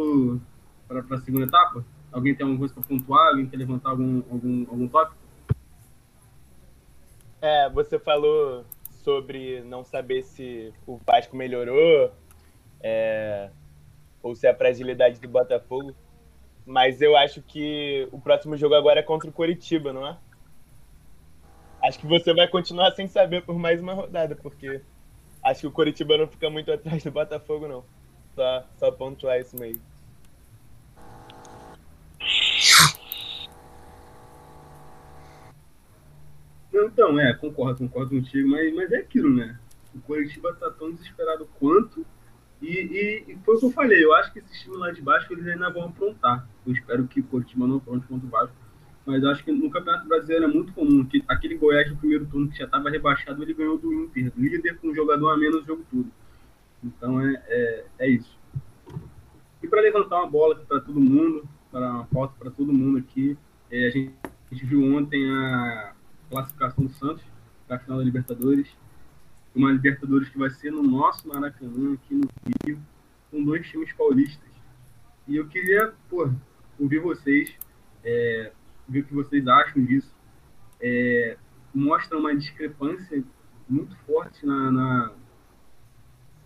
para a segunda etapa? Alguém tem alguma coisa para pontuar? Alguém quer levantar algum, algum, algum tópico? É, você falou sobre não saber se o Vasco melhorou é, ou se é a fragilidade do Botafogo. Mas eu acho que o próximo jogo agora é contra o Coritiba, não é? Acho que você vai continuar sem saber por mais uma rodada, porque acho que o Coritiba não fica muito atrás do Botafogo, não. Só, só pontuar isso meio. Então, é, concordo, concordo contigo, mas, mas é aquilo, né? O Coritiba tá tão desesperado quanto. E, e, e foi o que eu falei, eu acho que esses times lá de baixo eles ainda vão aprontar. Eu espero que o Coritiba não apronte contra o Vasco. Mas eu acho que no Campeonato Brasileiro é muito comum que aquele Goiás no primeiro turno que já estava rebaixado, ele ganhou do Inter, líder com um jogador a menos o jogo todo. Então é, é, é isso. E para levantar uma bola para todo mundo, para uma pauta para todo mundo aqui, é, a, gente, a gente viu ontem a classificação do Santos para a final da Libertadores. Uma Libertadores que vai ser no nosso Maracanã, aqui no Rio, com dois times paulistas. E eu queria, pô, ouvir vocês, é, ver o que vocês acham disso. É, mostra uma discrepância muito forte na, na,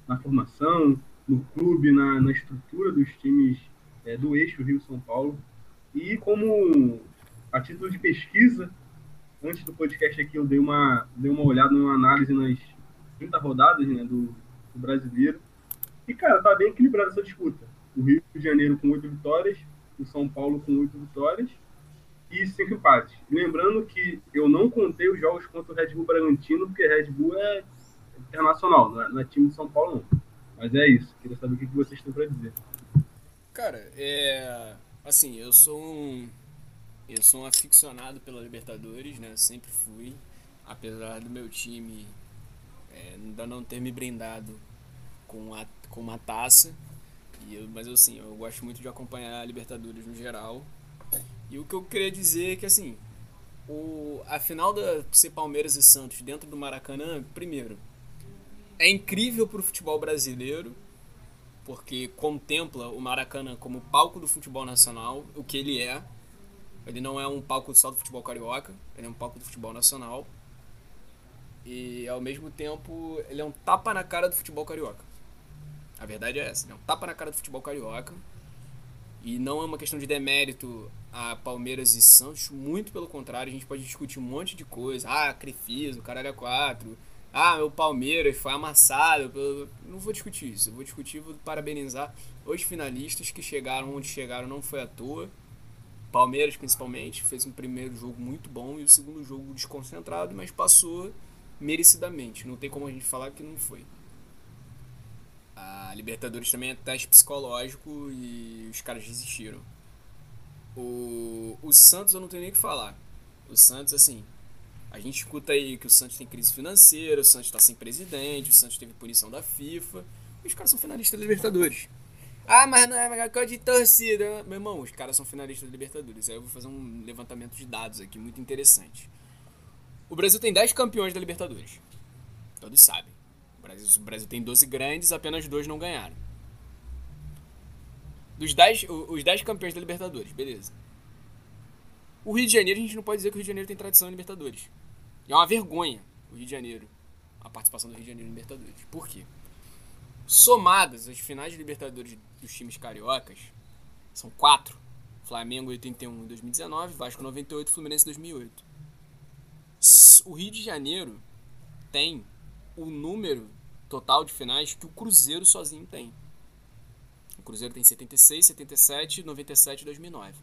na formação, no clube, na, na, estrutura dos times é, do eixo Rio-São Paulo. E como a título de pesquisa, antes do podcast aqui eu dei uma, dei uma olhada numa análise nas 30 rodadas né, do, do, brasileiro. E, cara, tá bem equilibrada essa disputa. O Rio de Janeiro com oito vitórias, o São Paulo com oito vitórias e cinco empates. Lembrando que eu não contei os jogos contra o Red Bull Bragantino, porque Red Bull é internacional, não é, não é time de São Paulo, não. Mas é isso. Queria saber o que vocês têm para dizer. Cara, é. Assim, eu sou um. Eu sou um aficionado pela Libertadores, né? Sempre fui. Apesar do meu time é, ainda não ter me brindado com, a, com uma taça. Eu, mas assim, eu gosto muito de acompanhar a Libertadores no geral. E o que eu queria dizer é que assim, o, a final da ser Palmeiras e Santos dentro do Maracanã, primeiro, é incrível para o futebol brasileiro, porque contempla o Maracanã como palco do futebol nacional, o que ele é. Ele não é um palco só do futebol carioca, ele é um palco do futebol nacional. E ao mesmo tempo, ele é um tapa na cara do futebol carioca. A verdade é essa, ele é um tapa na cara do futebol carioca. E não é uma questão de demérito a Palmeiras e Santos, muito pelo contrário, a gente pode discutir um monte de coisa. Ah, Crefisa, o caralho é 4. Ah, meu Palmeiras foi amassado. Não vou discutir isso. Eu vou discutir, vou parabenizar os finalistas que chegaram onde chegaram, não foi à toa. Palmeiras, principalmente, fez um primeiro jogo muito bom e o segundo jogo desconcentrado, mas passou merecidamente. Não tem como a gente falar que não foi. A Libertadores também é teste psicológico e os caras desistiram. O, o Santos eu não tenho nem o que falar. O Santos, assim, a gente escuta aí que o Santos tem crise financeira, o Santos está sem presidente, o Santos teve punição da FIFA. E os caras são finalistas da Libertadores. Ah, mas não é coisa de torcida. Meu irmão, os caras são finalistas da Libertadores. Aí eu vou fazer um levantamento de dados aqui muito interessante. O Brasil tem 10 campeões da Libertadores. Todos sabem. O Brasil, o Brasil tem 12 grandes, apenas dois não ganharam. Dos 10, os 10 campeões da Libertadores, beleza. O Rio de Janeiro, a gente não pode dizer que o Rio de Janeiro tem tradição em Libertadores. É uma vergonha o Rio de Janeiro, a participação do Rio de Janeiro em Libertadores. Por quê? Somadas as finais de Libertadores dos times cariocas, são quatro. Flamengo 81 em 2019, Vasco 98, Fluminense 2008. O Rio de Janeiro tem o número total de finais que o Cruzeiro sozinho tem. O Cruzeiro tem 76, 77, 97 e 2009.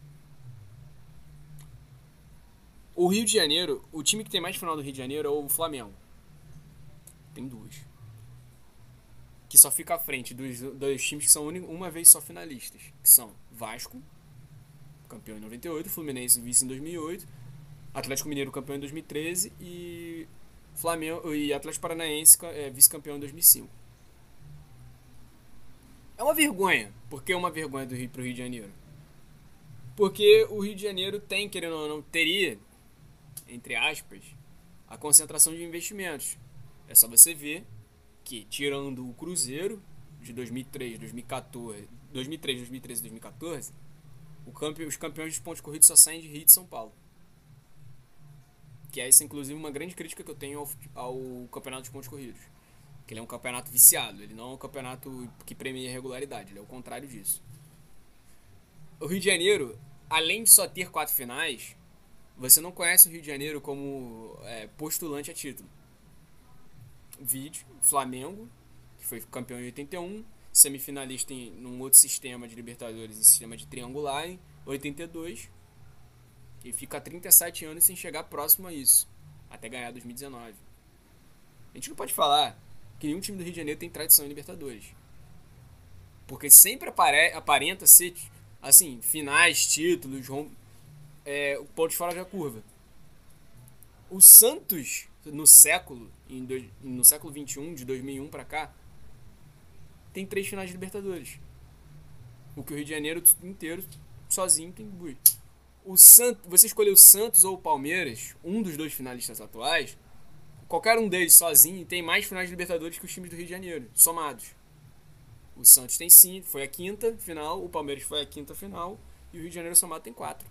O Rio de Janeiro, o time que tem mais final do Rio de Janeiro é o Flamengo. Tem duas. Que só fica à frente dos dois times que são uma vez só finalistas. Que são Vasco, campeão em 98, Fluminense vice em 2008, Atlético Mineiro campeão em 2013 e Flamengo e Atlético Paranaense é, vice-campeão em 2005. É uma vergonha. Por que uma vergonha do Rio para o Rio de Janeiro? Porque o Rio de Janeiro tem, querendo ou não, teria entre aspas, a concentração de investimentos. É só você ver que, tirando o Cruzeiro de 2003, 2014, 2003, 2013 2014, o campe, os campeões de pontos corridos só saem de Rio de São Paulo. Que é essa, inclusive, uma grande crítica que eu tenho ao, ao campeonato de pontos corridos. Que ele é um campeonato viciado, ele não é um campeonato que premia regularidade, ele é o contrário disso. O Rio de Janeiro, além de só ter quatro finais, você não conhece o Rio de Janeiro como é, postulante a título. Vídeo, Flamengo, que foi campeão em 81, semifinalista em num outro sistema de Libertadores, em sistema de triangular em 82, e fica 37 anos sem chegar próximo a isso, até ganhar 2019. A gente não pode falar que nenhum time do Rio de Janeiro tem tradição em Libertadores. Porque sempre apare aparenta ser, assim, finais, títulos, é, o ponto de fora da curva. O Santos, no século, do, no século 21, de 2001 para cá, tem três finais de Libertadores. O que o Rio de Janeiro inteiro, sozinho, tem. O Santos, você escolheu o Santos ou o Palmeiras, um dos dois finalistas atuais, qualquer um deles sozinho tem mais finais de Libertadores que os times do Rio de Janeiro, somados. O Santos tem cinco, foi a quinta final, o Palmeiras foi a quinta final e o Rio de Janeiro somado tem quatro.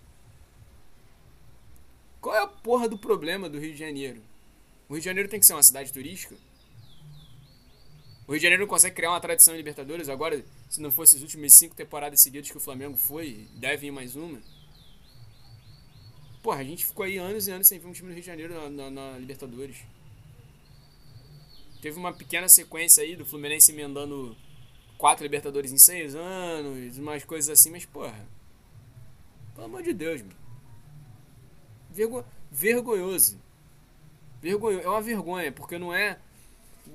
Qual é a porra do problema do Rio de Janeiro? O Rio de Janeiro tem que ser uma cidade turística? O Rio de Janeiro consegue criar uma tradição em Libertadores agora, se não fosse as últimas cinco temporadas seguidas que o Flamengo foi, deve ir mais uma. Porra, a gente ficou aí anos e anos sem ver um time do Rio de Janeiro na, na, na Libertadores. Teve uma pequena sequência aí do Fluminense emendando quatro Libertadores em seis anos, umas coisas assim, mas porra. Pelo amor de Deus, mano. Vergo... Vergonhoso. Vergonhoso. É uma vergonha, porque não é.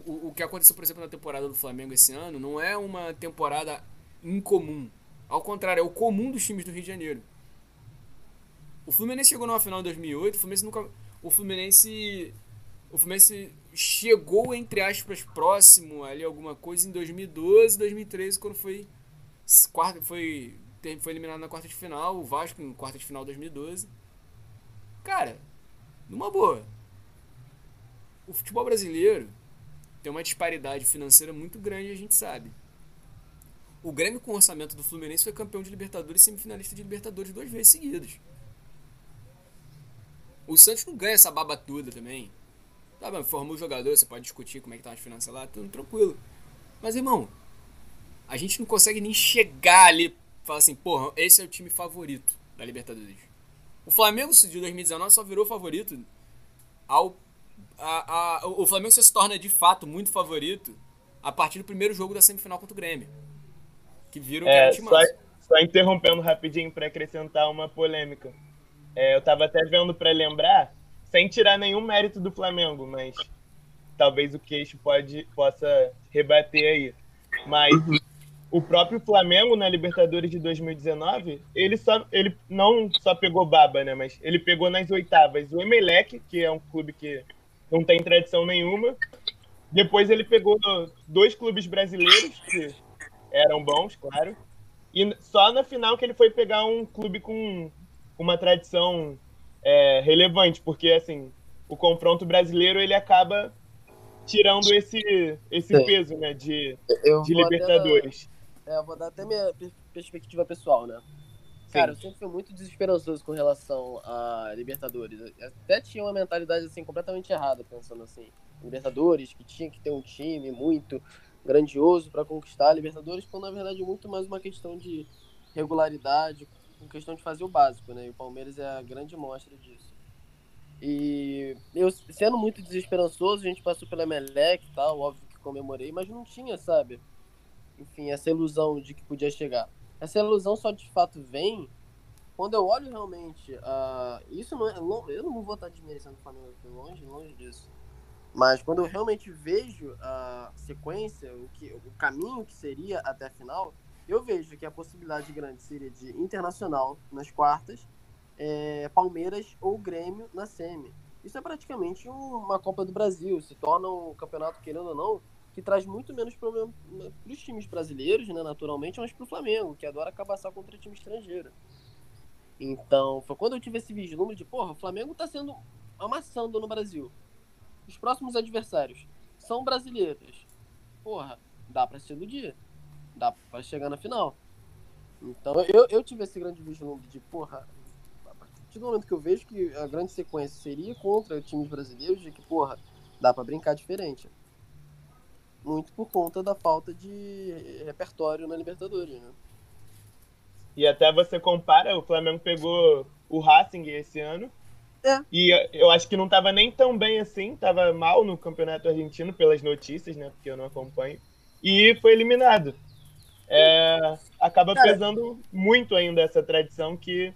O, o que aconteceu, por exemplo, na temporada do Flamengo esse ano, não é uma temporada incomum. Ao contrário, é o comum dos times do Rio de Janeiro. O Fluminense chegou numa final em 2008, o Fluminense nunca. O Fluminense o Fluminense chegou, entre aspas, próximo ali alguma coisa em 2012, 2013, quando foi, quarta, foi, foi eliminado na quarta de final, o Vasco em quarta de final 2012. Cara, numa boa. O futebol brasileiro tem uma disparidade financeira muito grande, a gente sabe. O Grêmio, com o orçamento do Fluminense, foi campeão de Libertadores e semifinalista de Libertadores duas vezes seguidas. O Santos não ganha essa baba toda também. Tá bom, formou o jogador, você pode discutir como é que tá as finanças lá, tudo tranquilo. Mas, irmão, a gente não consegue nem chegar ali e falar assim, porra, esse é o time favorito da Libertadores. O Flamengo de 2019 só virou favorito ao. A, a, o Flamengo se torna de fato muito favorito a partir do primeiro jogo da semifinal contra o Grêmio. Que viram É, que um só, só interrompendo rapidinho para acrescentar uma polêmica. É, eu tava até vendo para lembrar, sem tirar nenhum mérito do Flamengo, mas talvez o queixo pode, possa rebater aí. Mas o próprio Flamengo na Libertadores de 2019, ele, só, ele não só pegou baba, né? Mas ele pegou nas oitavas o Emelec, que é um clube que não tem tradição nenhuma. Depois ele pegou dois clubes brasileiros, que eram bons, claro. E só na final que ele foi pegar um clube com uma tradição é, relevante, porque assim, o confronto brasileiro ele acaba tirando esse, esse Sim. peso, né, de, Eu de Libertadores. dar- é, eu vou dar até minha per- perspectiva pessoal, né? Cara, eu sempre fui muito desesperançoso com relação a Libertadores. Eu até tinha uma mentalidade assim completamente errada, pensando assim, Libertadores, que tinha que ter um time muito grandioso para conquistar a Libertadores, quando na verdade muito mais uma questão de regularidade, com questão de fazer o básico, né? E o Palmeiras é a grande mostra disso. E eu sendo muito desesperançoso, a gente passou pela Emelec e tal, óbvio que comemorei, mas não tinha, sabe? Enfim, essa ilusão de que podia chegar. Essa ilusão só de fato vem quando eu olho realmente. ah, isso não é. Eu não vou estar desmerecendo o Flamengo aqui, longe, longe disso. Mas quando eu realmente vejo a sequência, o, que, o caminho que seria até a final, eu vejo que a possibilidade grande seria de Internacional nas quartas, é, Palmeiras ou Grêmio na semi. Isso é praticamente um- uma Copa do Brasil, se torna um campeonato, querendo ou não, que traz muito menos problema para os times brasileiros, né, naturalmente, mas para o Flamengo, que adora cabaçar contra time estrangeiro. Então, foi quando eu tive esse vislumbre de, porra, o Flamengo tá sendo amassando no Brasil. Os próximos adversários são brasileiros. Porra, dá pra se iludir. Dá pra chegar na final. Então, eu, eu tive esse grande vislumbre de, porra, a partir do momento que eu vejo que a grande sequência seria contra times brasileiros, de que, porra, dá pra brincar diferente. Muito por conta da falta de repertório na Libertadores, né? E até você compara, o Flamengo pegou o Racing esse ano. É. E eu acho que não tava nem tão bem assim, tava mal no Campeonato Argentino pelas notícias, né? Porque eu não acompanho. E foi eliminado. É, acaba Cara, pesando muito ainda essa tradição que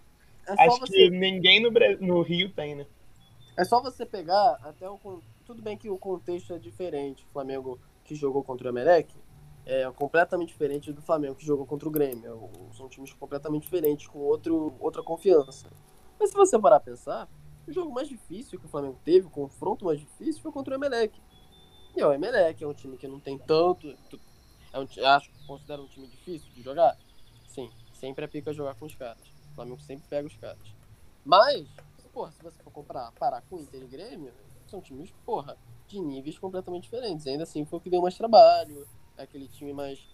É acho você que ninguém no, no Rio tem, né? É só você pegar até o. Tudo bem que o contexto é diferente. O Flamengo que jogou contra o Emelec é completamente diferente do Flamengo que jogou contra o Grêmio. É o- São times completamente diferentes, com outro, outra confiança. Mas se você parar a pensar, o jogo mais difícil que o Flamengo teve, o confronto mais difícil, foi contra o Emelec. E é o Emelec é um time que não tem tanto. É um, acho que considera um time difícil de jogar. Sim, sempre é pica jogar com os caras. O Flamengo sempre pega os caras. Mas, porra, se você for comparar, parar com Inter e Grêmio, são times, porra, de níveis completamente diferentes. Ainda assim, foi o que deu mais trabalho. É aquele time mais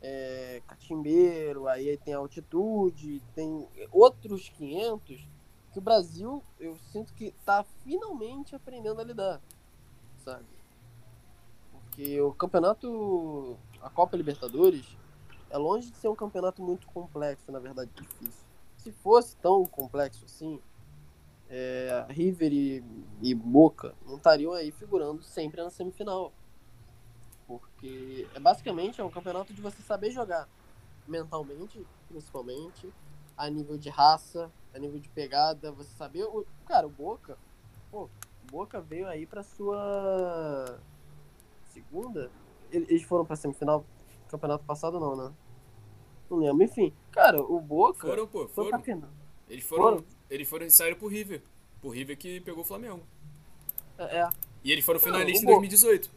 é, catimbeiro, aí tem altitude, tem outros 500 que o Brasil, eu sinto que tá finalmente aprendendo a lidar, sabe? Porque o campeonato, a Copa Libertadores, é longe de ser um campeonato muito complexo, na verdade, difícil. Se fosse tão complexo assim, é, River e, e Boca não estariam aí figurando sempre na semifinal. Porque é basicamente é um campeonato de você saber jogar mentalmente, principalmente, a nível de raça, a nível de pegada, você saber. O, cara, o Boca, pô, o Boca veio aí pra sua segunda. Ele- Eles foram pra semifinal campeonato passado, não, né? Não lembro. Enfim, cara, o Boca Foram, pô, foram. Eles foram, eles foram e saíram pro River. Pro River que pegou o Flamengo. É, é. E eles foram finalistas o em Boca. 2018.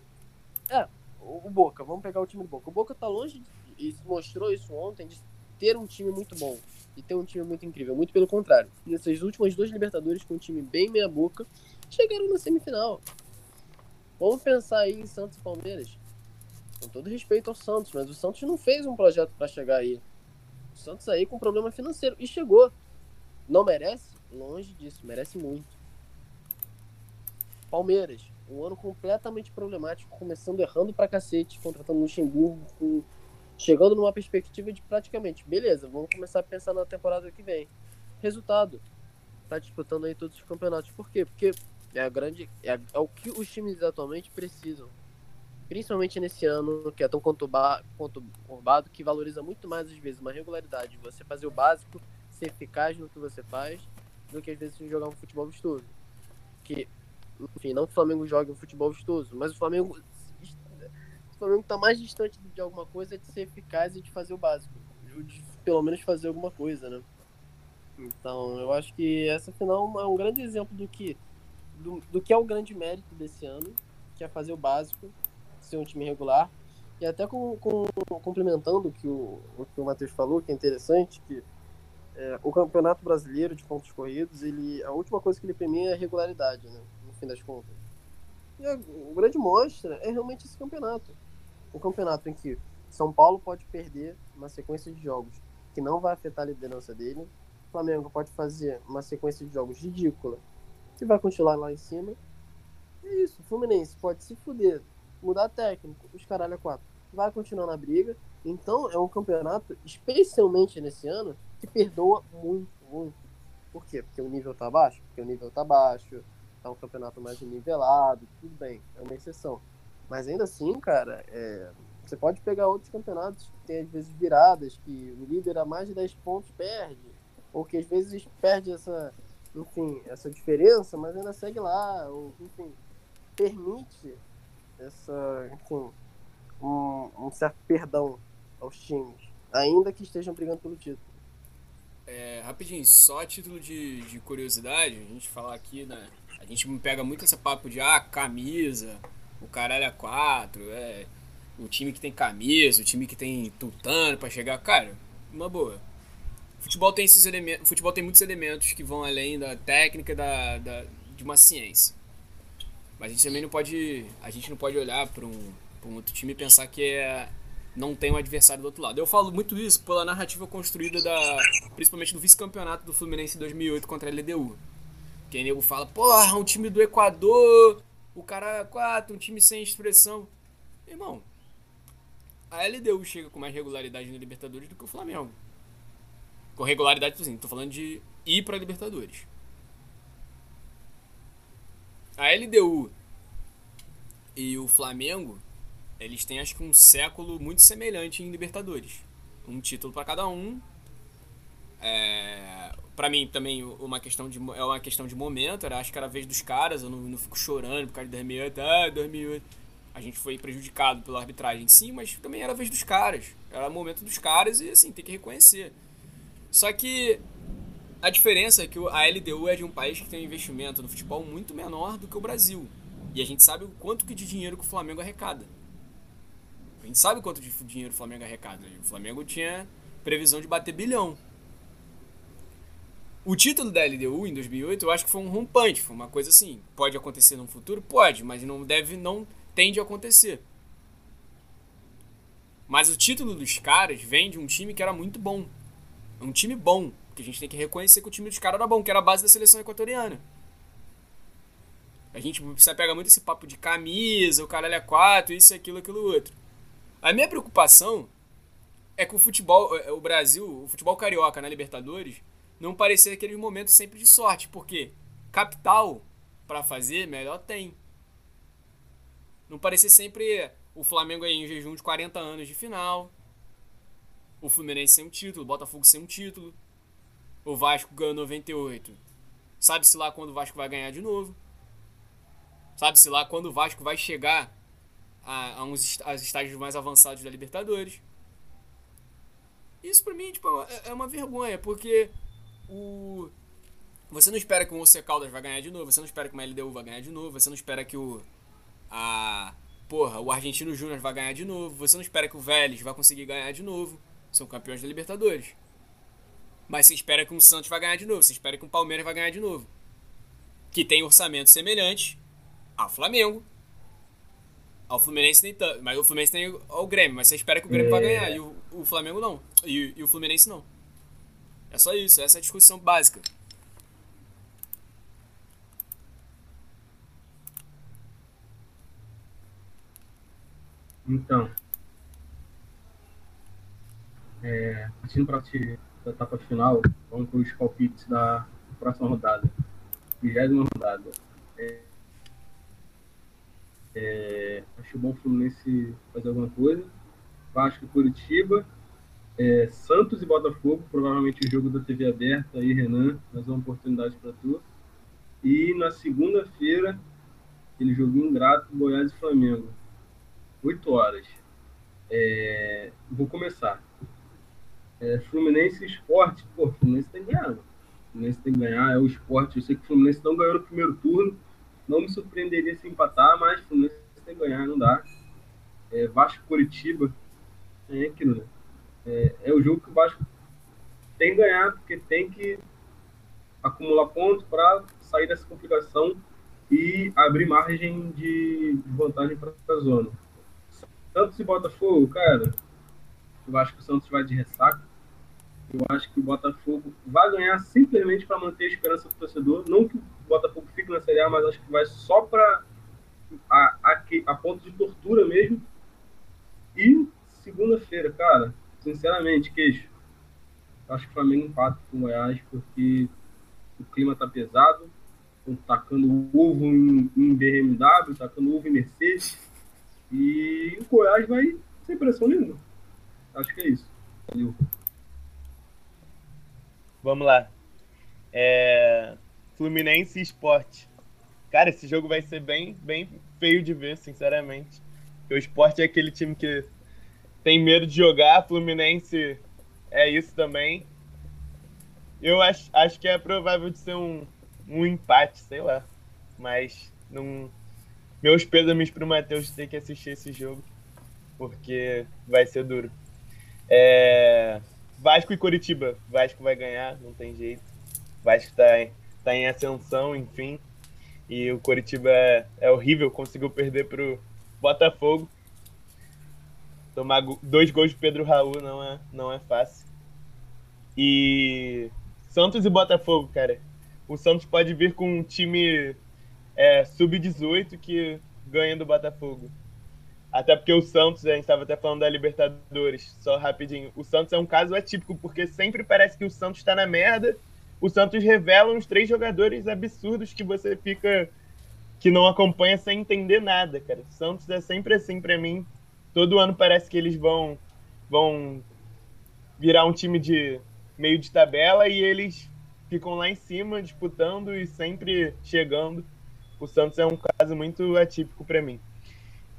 O o Boca, vamos pegar o time do Boca. O Boca tá longe, de, e mostrou isso ontem, de ter um time muito bom. E ter um time muito incrível. Muito pelo contrário. Nessas últimas duas Libertadores, com um time bem meia-boca, chegaram na semifinal. Vamos pensar aí em Santos e Palmeiras. Com todo respeito ao Santos, mas o Santos não fez um projeto pra chegar aí. O Santos aí com problema financeiro. E chegou. Não merece? Longe disso, merece muito. Palmeiras, um ano completamente problemático, começando errando pra cacete, contratando Luxemburgo, com- chegando numa perspectiva de praticamente, beleza, vamos começar a pensar na temporada que vem. Resultado, tá disputando aí todos os campeonatos. Por quê? Porque é a grande é, a- é o que os times atualmente precisam. Principalmente nesse ano, que é tão conturba- conturbado, que valoriza muito mais, às vezes, uma regularidade. Você fazer o básico, ser eficaz no que você faz, do que às vezes jogar um futebol vistoso. Que enfim, não que o Flamengo jogue um futebol vistoso, mas o Flamengo o Flamengo tá mais distante de alguma coisa de ser eficaz e de fazer o básico, de pelo menos fazer alguma coisa, né? Então, eu acho que essa final é um grande exemplo do que do, do que é o grande mérito desse ano, que é fazer o básico, ser um time regular e até com, com complementando o que o, o que o Matheus falou, que é interessante, que é, o Campeonato Brasileiro de pontos corridos, ele a última coisa que ele premia é a regularidade, né? No fim das contas. E a, o grande mostra é realmente esse campeonato. Um campeonato em que São Paulo pode perder uma sequência de jogos que não vai afetar a liderança dele. O Flamengo pode fazer uma sequência de jogos ridícula que vai continuar lá em cima. E é isso. O Fluminense pode se fuder, mudar técnico, os caralho a quatro. Vai continuar na briga. Então é um campeonato, especialmente nesse ano, que perdoa muito, muito. Por quê? Porque o nível tá baixo? Porque o nível tá baixo, tá um campeonato mais nivelado, tudo bem, é uma exceção. Mas ainda assim, cara, é, você pode pegar outros campeonatos que tem às vezes viradas, que o líder a mais de 10 pontos perde, ou que às vezes perde essa, enfim, essa diferença, mas ainda segue lá, ou enfim, permite essa, enfim, um, um certo perdão aos times, ainda que estejam brigando pelo título. É, rapidinho, só a título de, de curiosidade, a gente falar aqui, né? A gente pega muito esse papo de ah, camisa, o caralho é quatro, é, o time que tem camisa, o time que tem tutano pra chegar. Cara, uma boa. Futebol tem esses elementos. Futebol tem muitos elementos que vão além da técnica da, da, de uma ciência. Mas a gente também não pode. A gente não pode olhar para um, pra um outro time e pensar que é, não tem um adversário do outro lado. Eu falo muito isso pela narrativa construída da. Principalmente do vice-campeonato do Fluminense em 2008 contra a LDU. Quem nego fala, porra, um time do Equador, o cara é quatro, um time sem expressão. Irmão, a LDU chega com mais regularidade na Libertadores do que o Flamengo. Com regularidade, assim, tô falando de ir pra Libertadores. A LDU e o Flamengo, eles têm acho que um século muito semelhante em Libertadores. Um título para cada um. É, para mim também uma questão de é uma questão de momento, era acho que era a vez dos caras, eu não, não fico chorando por causa de 2008, ah, 2008. A gente foi prejudicado pela arbitragem, sim, mas também era a vez dos caras. Era o momento dos caras e assim, tem que reconhecer. Só que a diferença é que a LDU é de um país que tem um investimento no futebol muito menor do que o Brasil. E a gente sabe o quanto que de dinheiro que o Flamengo arrecada. A gente sabe quanto de dinheiro o Flamengo arrecada. O Flamengo tinha previsão de bater bilhão. O título da LDU em 2008 eu acho que foi um rompante, foi uma coisa assim. Pode acontecer no futuro? Pode, mas não deve, não tende a acontecer. Mas o título dos caras vem de um time que era muito bom. Um time bom. Que a gente tem que reconhecer que o time dos caras era bom, que era a base da seleção equatoriana. A gente precisa pegar muito esse papo de camisa, o caralho é quatro, isso, aquilo, aquilo, outro. A minha preocupação é que o futebol, o Brasil, o futebol carioca na Libertadores, não parecer aqueles momentos sempre de sorte, porque capital para fazer, melhor tem. Não parecer sempre o Flamengo aí em jejum de 40 anos de final, o Fluminense sem um título, o Botafogo sem um título, o Vasco ganhou 98. Sabe-se lá quando o Vasco vai ganhar de novo. Sabe-se lá quando o Vasco vai chegar a, a uns aos estágios mais avançados da Libertadores. Isso pra mim tipo, é, é uma vergonha, porque o você não espera que o Once Caldas vai ganhar de novo, você não espera que o LDU vai ganhar de novo, você não espera que o a. Porra, o Argentino Júnior vai ganhar de novo. Você não espera que o Vélez vai conseguir ganhar de novo. São campeões da Libertadores. Mas você espera que o Santos vai ganhar de novo. Você espera que o Palmeiras vai ganhar de novo. Que tem orçamento semelhante ao Flamengo. Ao Fluminense nem tanto. Mas o Fluminense tem ao Grêmio. Mas você espera que o Grêmio vai É. ganhar. E o, o Flamengo não. E, e o Fluminense não. É só isso. Essa é a discussão básica. Então, é, partindo para a etapa final, vamos para os palpites da próxima rodada, vigésima rodada. É, é, acho bom o Fluminense fazer alguma coisa. Vasco e Curitiba. É, Santos e Botafogo, provavelmente o jogo da TV aberta aí, Renan, mais uma oportunidade para tu. E na segunda-feira, aquele joguinho ingrato, Goiás e Flamengo. 8 horas. É, vou começar. É, Fluminense Esporte. Pô, Fluminense tem que ganhar. Fluminense tem que ganhar, é o esporte. Eu sei que o Fluminense não ganhou no primeiro turno. Não me surpreenderia se empatar, mas Fluminense tem que ganhar, não dá. É, Vasco Curitiba. É aquilo, né? É, é o jogo que o Vasco tem que ganhar, porque tem que acumular pontos para sair dessa complicação e abrir margem de de vantagem para a zona. Santos e Botafogo, cara, eu acho que o Santos vai de ressaca. Eu acho que o Botafogo vai ganhar simplesmente para manter a esperança do torcedor. Não que o Botafogo fique na Série A, mas acho que vai só para a, a, a ponto de tortura mesmo. E segunda-feira, cara, sinceramente, queixo. Acho que o Flamengo empata com o Goiás, porque o clima tá pesado. Tacando ovo em, em BMW, tacando ovo em Mercedes. E o Goiás vai sem pressão nenhuma. Acho que é isso. Valeu. Vamos lá. É... Fluminense e Esporte. Cara, esse jogo vai ser bem, bem feio de ver, sinceramente. O Esporte é aquele time que tem medo de jogar, Fluminense é isso também. Eu acho, acho que é provável de ser um, um empate, sei lá. Mas não. Meus pêsames pro Matheus ter que assistir esse jogo. Porque vai ser duro. É... Vasco e Curitiba. Vasco vai ganhar, não tem jeito. Vasco tá em, tá em ascensão, enfim. E o Curitiba é, é horrível, conseguiu perder pro Botafogo. Tomar dois gols de Pedro Raul não é, não é fácil. E Santos e Botafogo, cara. O Santos pode vir com um time é, sub-18 que ganha do Botafogo. Até porque o Santos, a gente estava até falando da Libertadores, só rapidinho. O Santos é um caso atípico, porque sempre parece que o Santos está na merda. O Santos revela uns três jogadores absurdos que você fica. que não acompanha sem entender nada, cara. O Santos é sempre assim para mim. Todo ano parece que eles vão. vão virar um time de meio de tabela e eles ficam lá em cima disputando e sempre chegando. O Santos é um caso muito atípico para mim.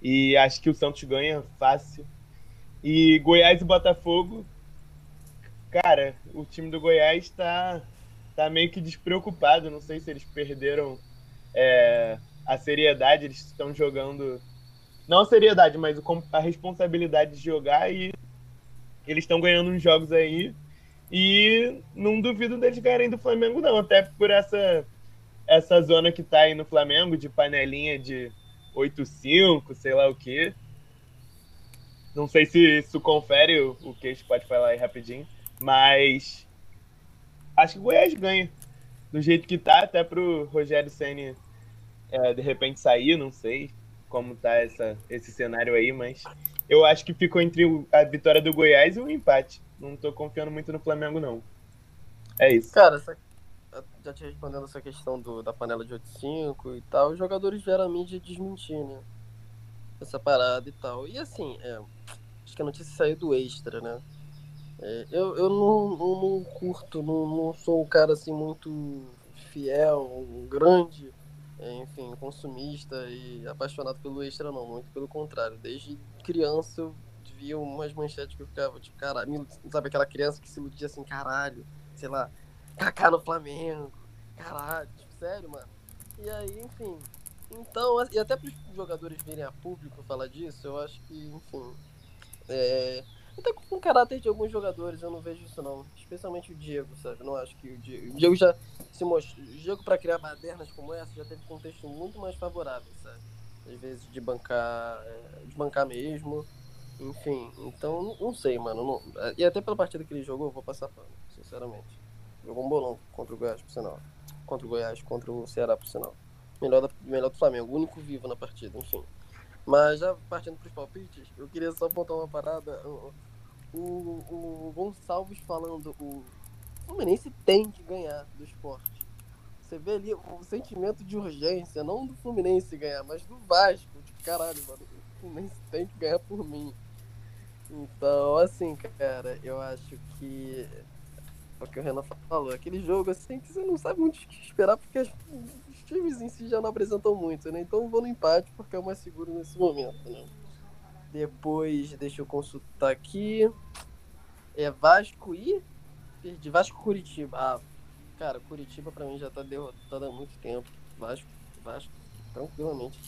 E acho que o Santos ganha fácil. E Goiás e Botafogo, cara, o time do Goiás tá, tá meio que despreocupado. Não sei se eles perderam é, a seriedade, eles estão jogando. Não a seriedade, mas a responsabilidade de jogar e eles estão ganhando uns jogos aí. E não duvido deles ganharem do Flamengo, não. Até por essa, essa zona que tá aí no Flamengo, de panelinha de 8-5, sei lá o quê. Não sei se isso confere o, o que a gente pode falar aí rapidinho. Mas acho que o Goiás ganha. Do jeito que tá, até pro Rogério Senni é, de repente sair, não sei como tá essa, esse cenário aí, mas eu acho que ficou entre a vitória do Goiás e o empate. Não tô confiando muito no Flamengo, não. É isso. Cara, essa- já te respondendo essa questão do, da panela de 8.5 e tal, os jogadores vieram a mídia desmentir, né? Essa parada e tal. E assim, é, acho que a notícia saiu do extra, né? É, eu eu não, não, curto, não, não sou um cara assim muito fiel, um grande, é, enfim, consumista e apaixonado pelo extra, não. Muito pelo contrário. Desde criança eu via umas manchetes que eu ficava, tipo, caralho, sabe aquela criança que se iludia assim, caralho, sei lá, Kaká no Flamengo. Caralho, tipo, sério, mano. E aí, enfim, Então, e até para os jogadores virem a público falar disso, eu acho que, enfim. É, até com o caráter de alguns jogadores, eu não vejo isso não. Especialmente o Diego, sabe? Não acho que o Diego. O Diego já se mostrou. O Diego, para criar badernas como essa, já teve contexto muito mais favorável, sabe? Às vezes de bancar. é, De bancar mesmo. Enfim, então não, sei, mano. não- e até pela partida que ele jogou, eu vou passar pano, sinceramente. Jogou um bolão contra o Goiás, por sinal. Contra o Goiás, contra o Ceará, por sinal. Melhor, da, melhor do Flamengo, o único vivo na partida, enfim. Mas já partindo pros palpites, eu queria só apontar uma parada. O, o, o Gonçalves falando, o Fluminense tem que ganhar do esporte. Você vê ali o sentimento de urgência, não do Fluminense ganhar, mas do Vasco. Tipo, caralho, mano, o Fluminense tem que ganhar por mim. Então, assim, cara, eu acho que o que o Renan falou, aquele jogo assim que você não sabe muito o que esperar porque as- os times em si já não apresentam muito, né? Então vou no empate porque é o mais seguro nesse momento, né? Depois, deixa eu consultar aqui. É Vasco e. Perdi. Vasco Curitiba. Ah, cara, Curitiba pra mim já tá derrotado há muito tempo. Vasco, Vasco, tranquilamente.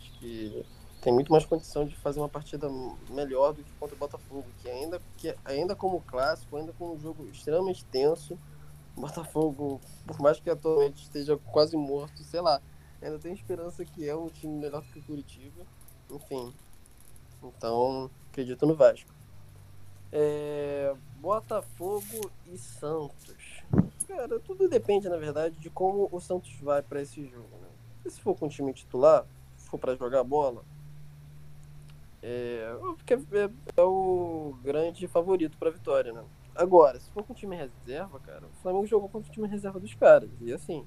Acho que tem muito mais condição de fazer uma partida melhor do que contra o Botafogo, que ainda, que ainda como clássico, ainda com um jogo extremamente tenso, o Botafogo, por mais que atualmente esteja quase morto, sei lá, ainda tem esperança que é um time melhor que o Curitiba. Enfim. Então, acredito no Vasco. É, Botafogo e Santos. Cara, tudo depende, na verdade, de como o Santos vai para esse jogo. Né? Se for com o time titular, for para jogar bola, é, porque é, é o grande favorito para vitória, né? Agora, se for com o time reserva, cara, o Flamengo jogou contra o time reserva dos caras. E assim,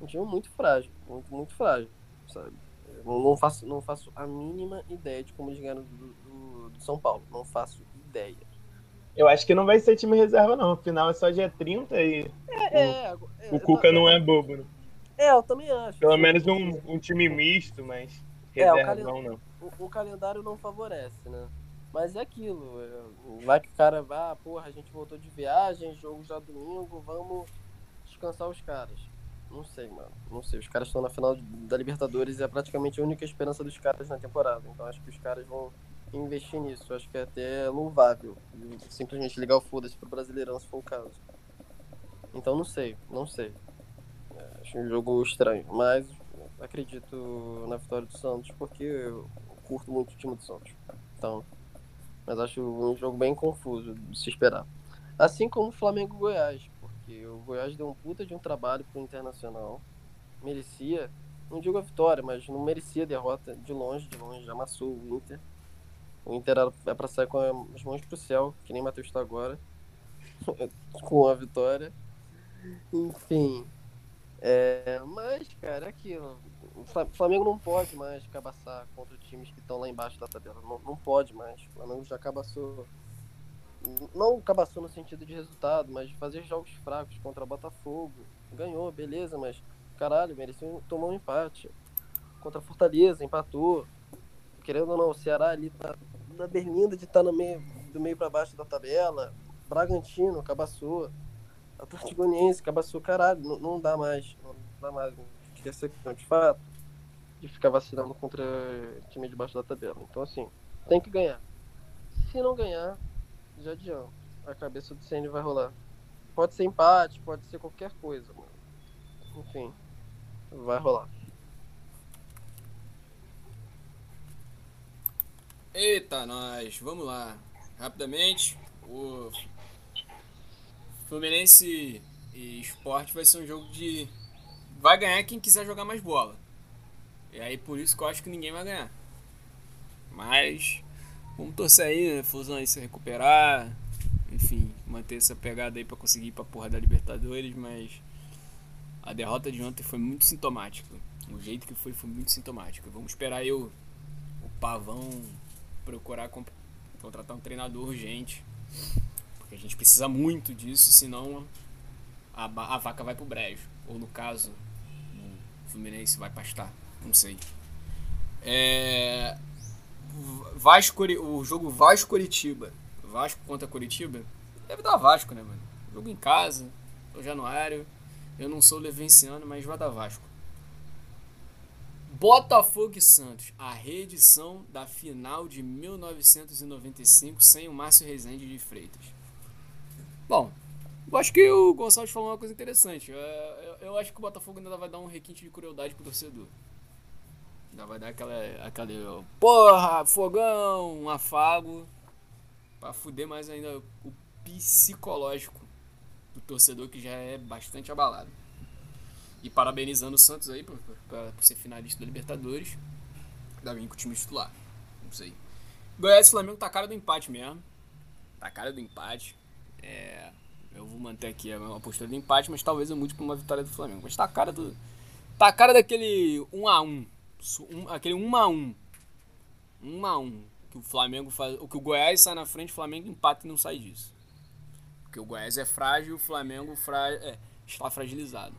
um time muito frágil, muito, muito frágil, sabe? Eu não faço, não faço a mínima ideia de como eles ganharam do, do, do São Paulo. Não faço ideia. Eu acho que não vai ser time reserva, não. Afinal, é só dia 30 e É, é, é, o Cuca não é bobo, né? É, eu também acho. Pelo menos um, um time misto, mas É, o reserva calen- não, não. O, o calendário não favorece, né? Mas é aquilo, é, vai que o cara vá, porra, a gente voltou de viagem, jogo já domingo, vamos descansar os caras. Não sei, mano. Não sei. Os caras estão na final da Libertadores e é praticamente a única esperança dos caras na temporada. Então acho que os caras vão investir nisso. Acho que é até louvável. Simplesmente ligar o foda-se pro Brasileirão, se for o caso. Então não sei, não sei. É, acho um jogo estranho. Mas acredito na vitória do Santos porque curto muito o time do Santos. Então, mas acho um jogo bem confuso de se esperar. Assim como o Flamengo Goiás, porque o Goiás deu um puta de um trabalho pro Internacional. Merecia, não digo a vitória, mas não merecia a derrota de longe, de longe, já amassou o Inter. O Inter é pra sair com as mãos pro céu, que nem Matheus tá agora, com a vitória. Enfim. É, mas, cara, é aquilo. O Fla- Flamengo não pode mais cabaçar contra times que estão lá embaixo da tabela. Não, não pode mais. O Flamengo já cabaçou. Não cabaçou no sentido de resultado, mas de fazer jogos fracos contra Botafogo. Ganhou, beleza, mas caralho, mereceu tomar um empate. Contra Fortaleza, empatou. Querendo ou não, o Ceará ali tá na berlinda de estar no meio, do meio para baixo da tabela. Bragantino, cabaçou. Atlético Goianiense, cabaçou, caralho, não, não dá mais. Não dá mais. Quer ser de fato de ficar vacilando contra time de baixo da tabela. Então, assim, tem que ganhar. Se não ganhar, já adianta. A cabeça do CN vai rolar. Pode ser empate, pode ser qualquer coisa, mano. Enfim, vai rolar. Eita, nós, vamos lá. Rapidamente, o Fluminense e Sport vai ser um jogo de. Vai ganhar quem quiser jogar mais bola. E aí por isso que eu acho que ninguém vai ganhar. Mas vamos torcer aí, né? Fusão aí se recuperar. Enfim, manter essa pegada aí pra conseguir ir pra porra da Libertadores, mas a derrota de ontem foi muito sintomática. O jeito que foi foi muito sintomático. Vamos esperar aí o, Pavão procurar contratar um treinador urgente. Porque a gente precisa muito disso, senão a, a vaca vai pro brejo. Ou no caso, o Fluminense vai pastar. Não sei. É. Vasco, o jogo Vasco Curitiba. Vasco contra Curitiba. Deve dar Vasco, né, mano? Jogo em casa, no Januário. Eu não sou levenciano, mas vai dar Vasco. Botafogo e Santos, a reedição da final de 1995 sem o Márcio Rezende de Freitas. Bom, eu acho que o Gonçalves falou uma coisa interessante. Eu, eu, eu acho que o Botafogo ainda vai dar um requinte de crueldade pro torcedor. Ainda vai dar aquela, aquela porra, fogão, um afago. Pra fuder mais ainda o psicológico do torcedor que já é bastante abalado. E parabenizando o Santos aí por, por, por ser finalista da Libertadores. Ainda bem com o time titular. Não sei. Goiás e Flamengo tá a cara do empate mesmo. Tá a cara do empate. É, eu vou manter aqui a postura do empate, mas talvez eu mude pra uma vitória do Flamengo. Mas tá a cara do. Tá a cara daquele 1x1. Um, aquele 1x1. 1x1. Que o Flamengo faz. O que o Goiás sai na frente, o Flamengo empata e não sai disso. Porque o Goiás é frágil, o Flamengo fra... é, está fragilizado.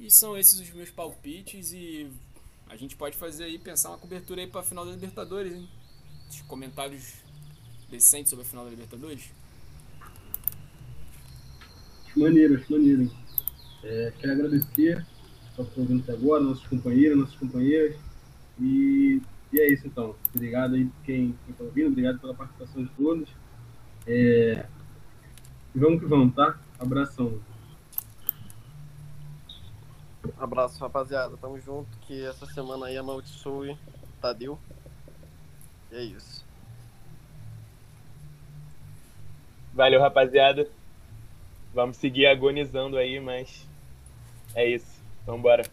E são esses os meus palpites e a gente pode fazer aí, pensar uma cobertura aí para a final da Libertadores, hein? Os comentários decentes sobre a final da Libertadores. Maneiro, maneiro. É, quero agradecer ao que ouvindo até agora, nossos companheiros, nossas companheiras. E, e é isso então. Obrigado aí quem está ouvindo, obrigado pela participação de todos. É, e vamos que vamos, tá? Abração. Abraço, rapaziada. Tamo junto. Que essa semana aí amaldiçoe Tadeu. E é isso. Valeu, rapaziada. Vamos seguir agonizando aí, mas é isso. Vambora.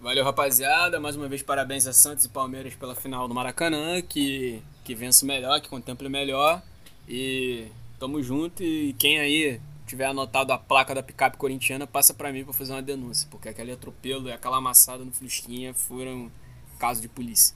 Valeu, rapaziada. Mais uma vez, parabéns a Santos e Palmeiras pela final do Maracanã. Que, que vença melhor, que contemple melhor. E tamo junto. E quem aí tiver anotado a placa da picape corintiana, passa para mim para fazer uma denúncia. Porque aquele atropelo e aquela amassada no Flusquinha foram caso de polícia.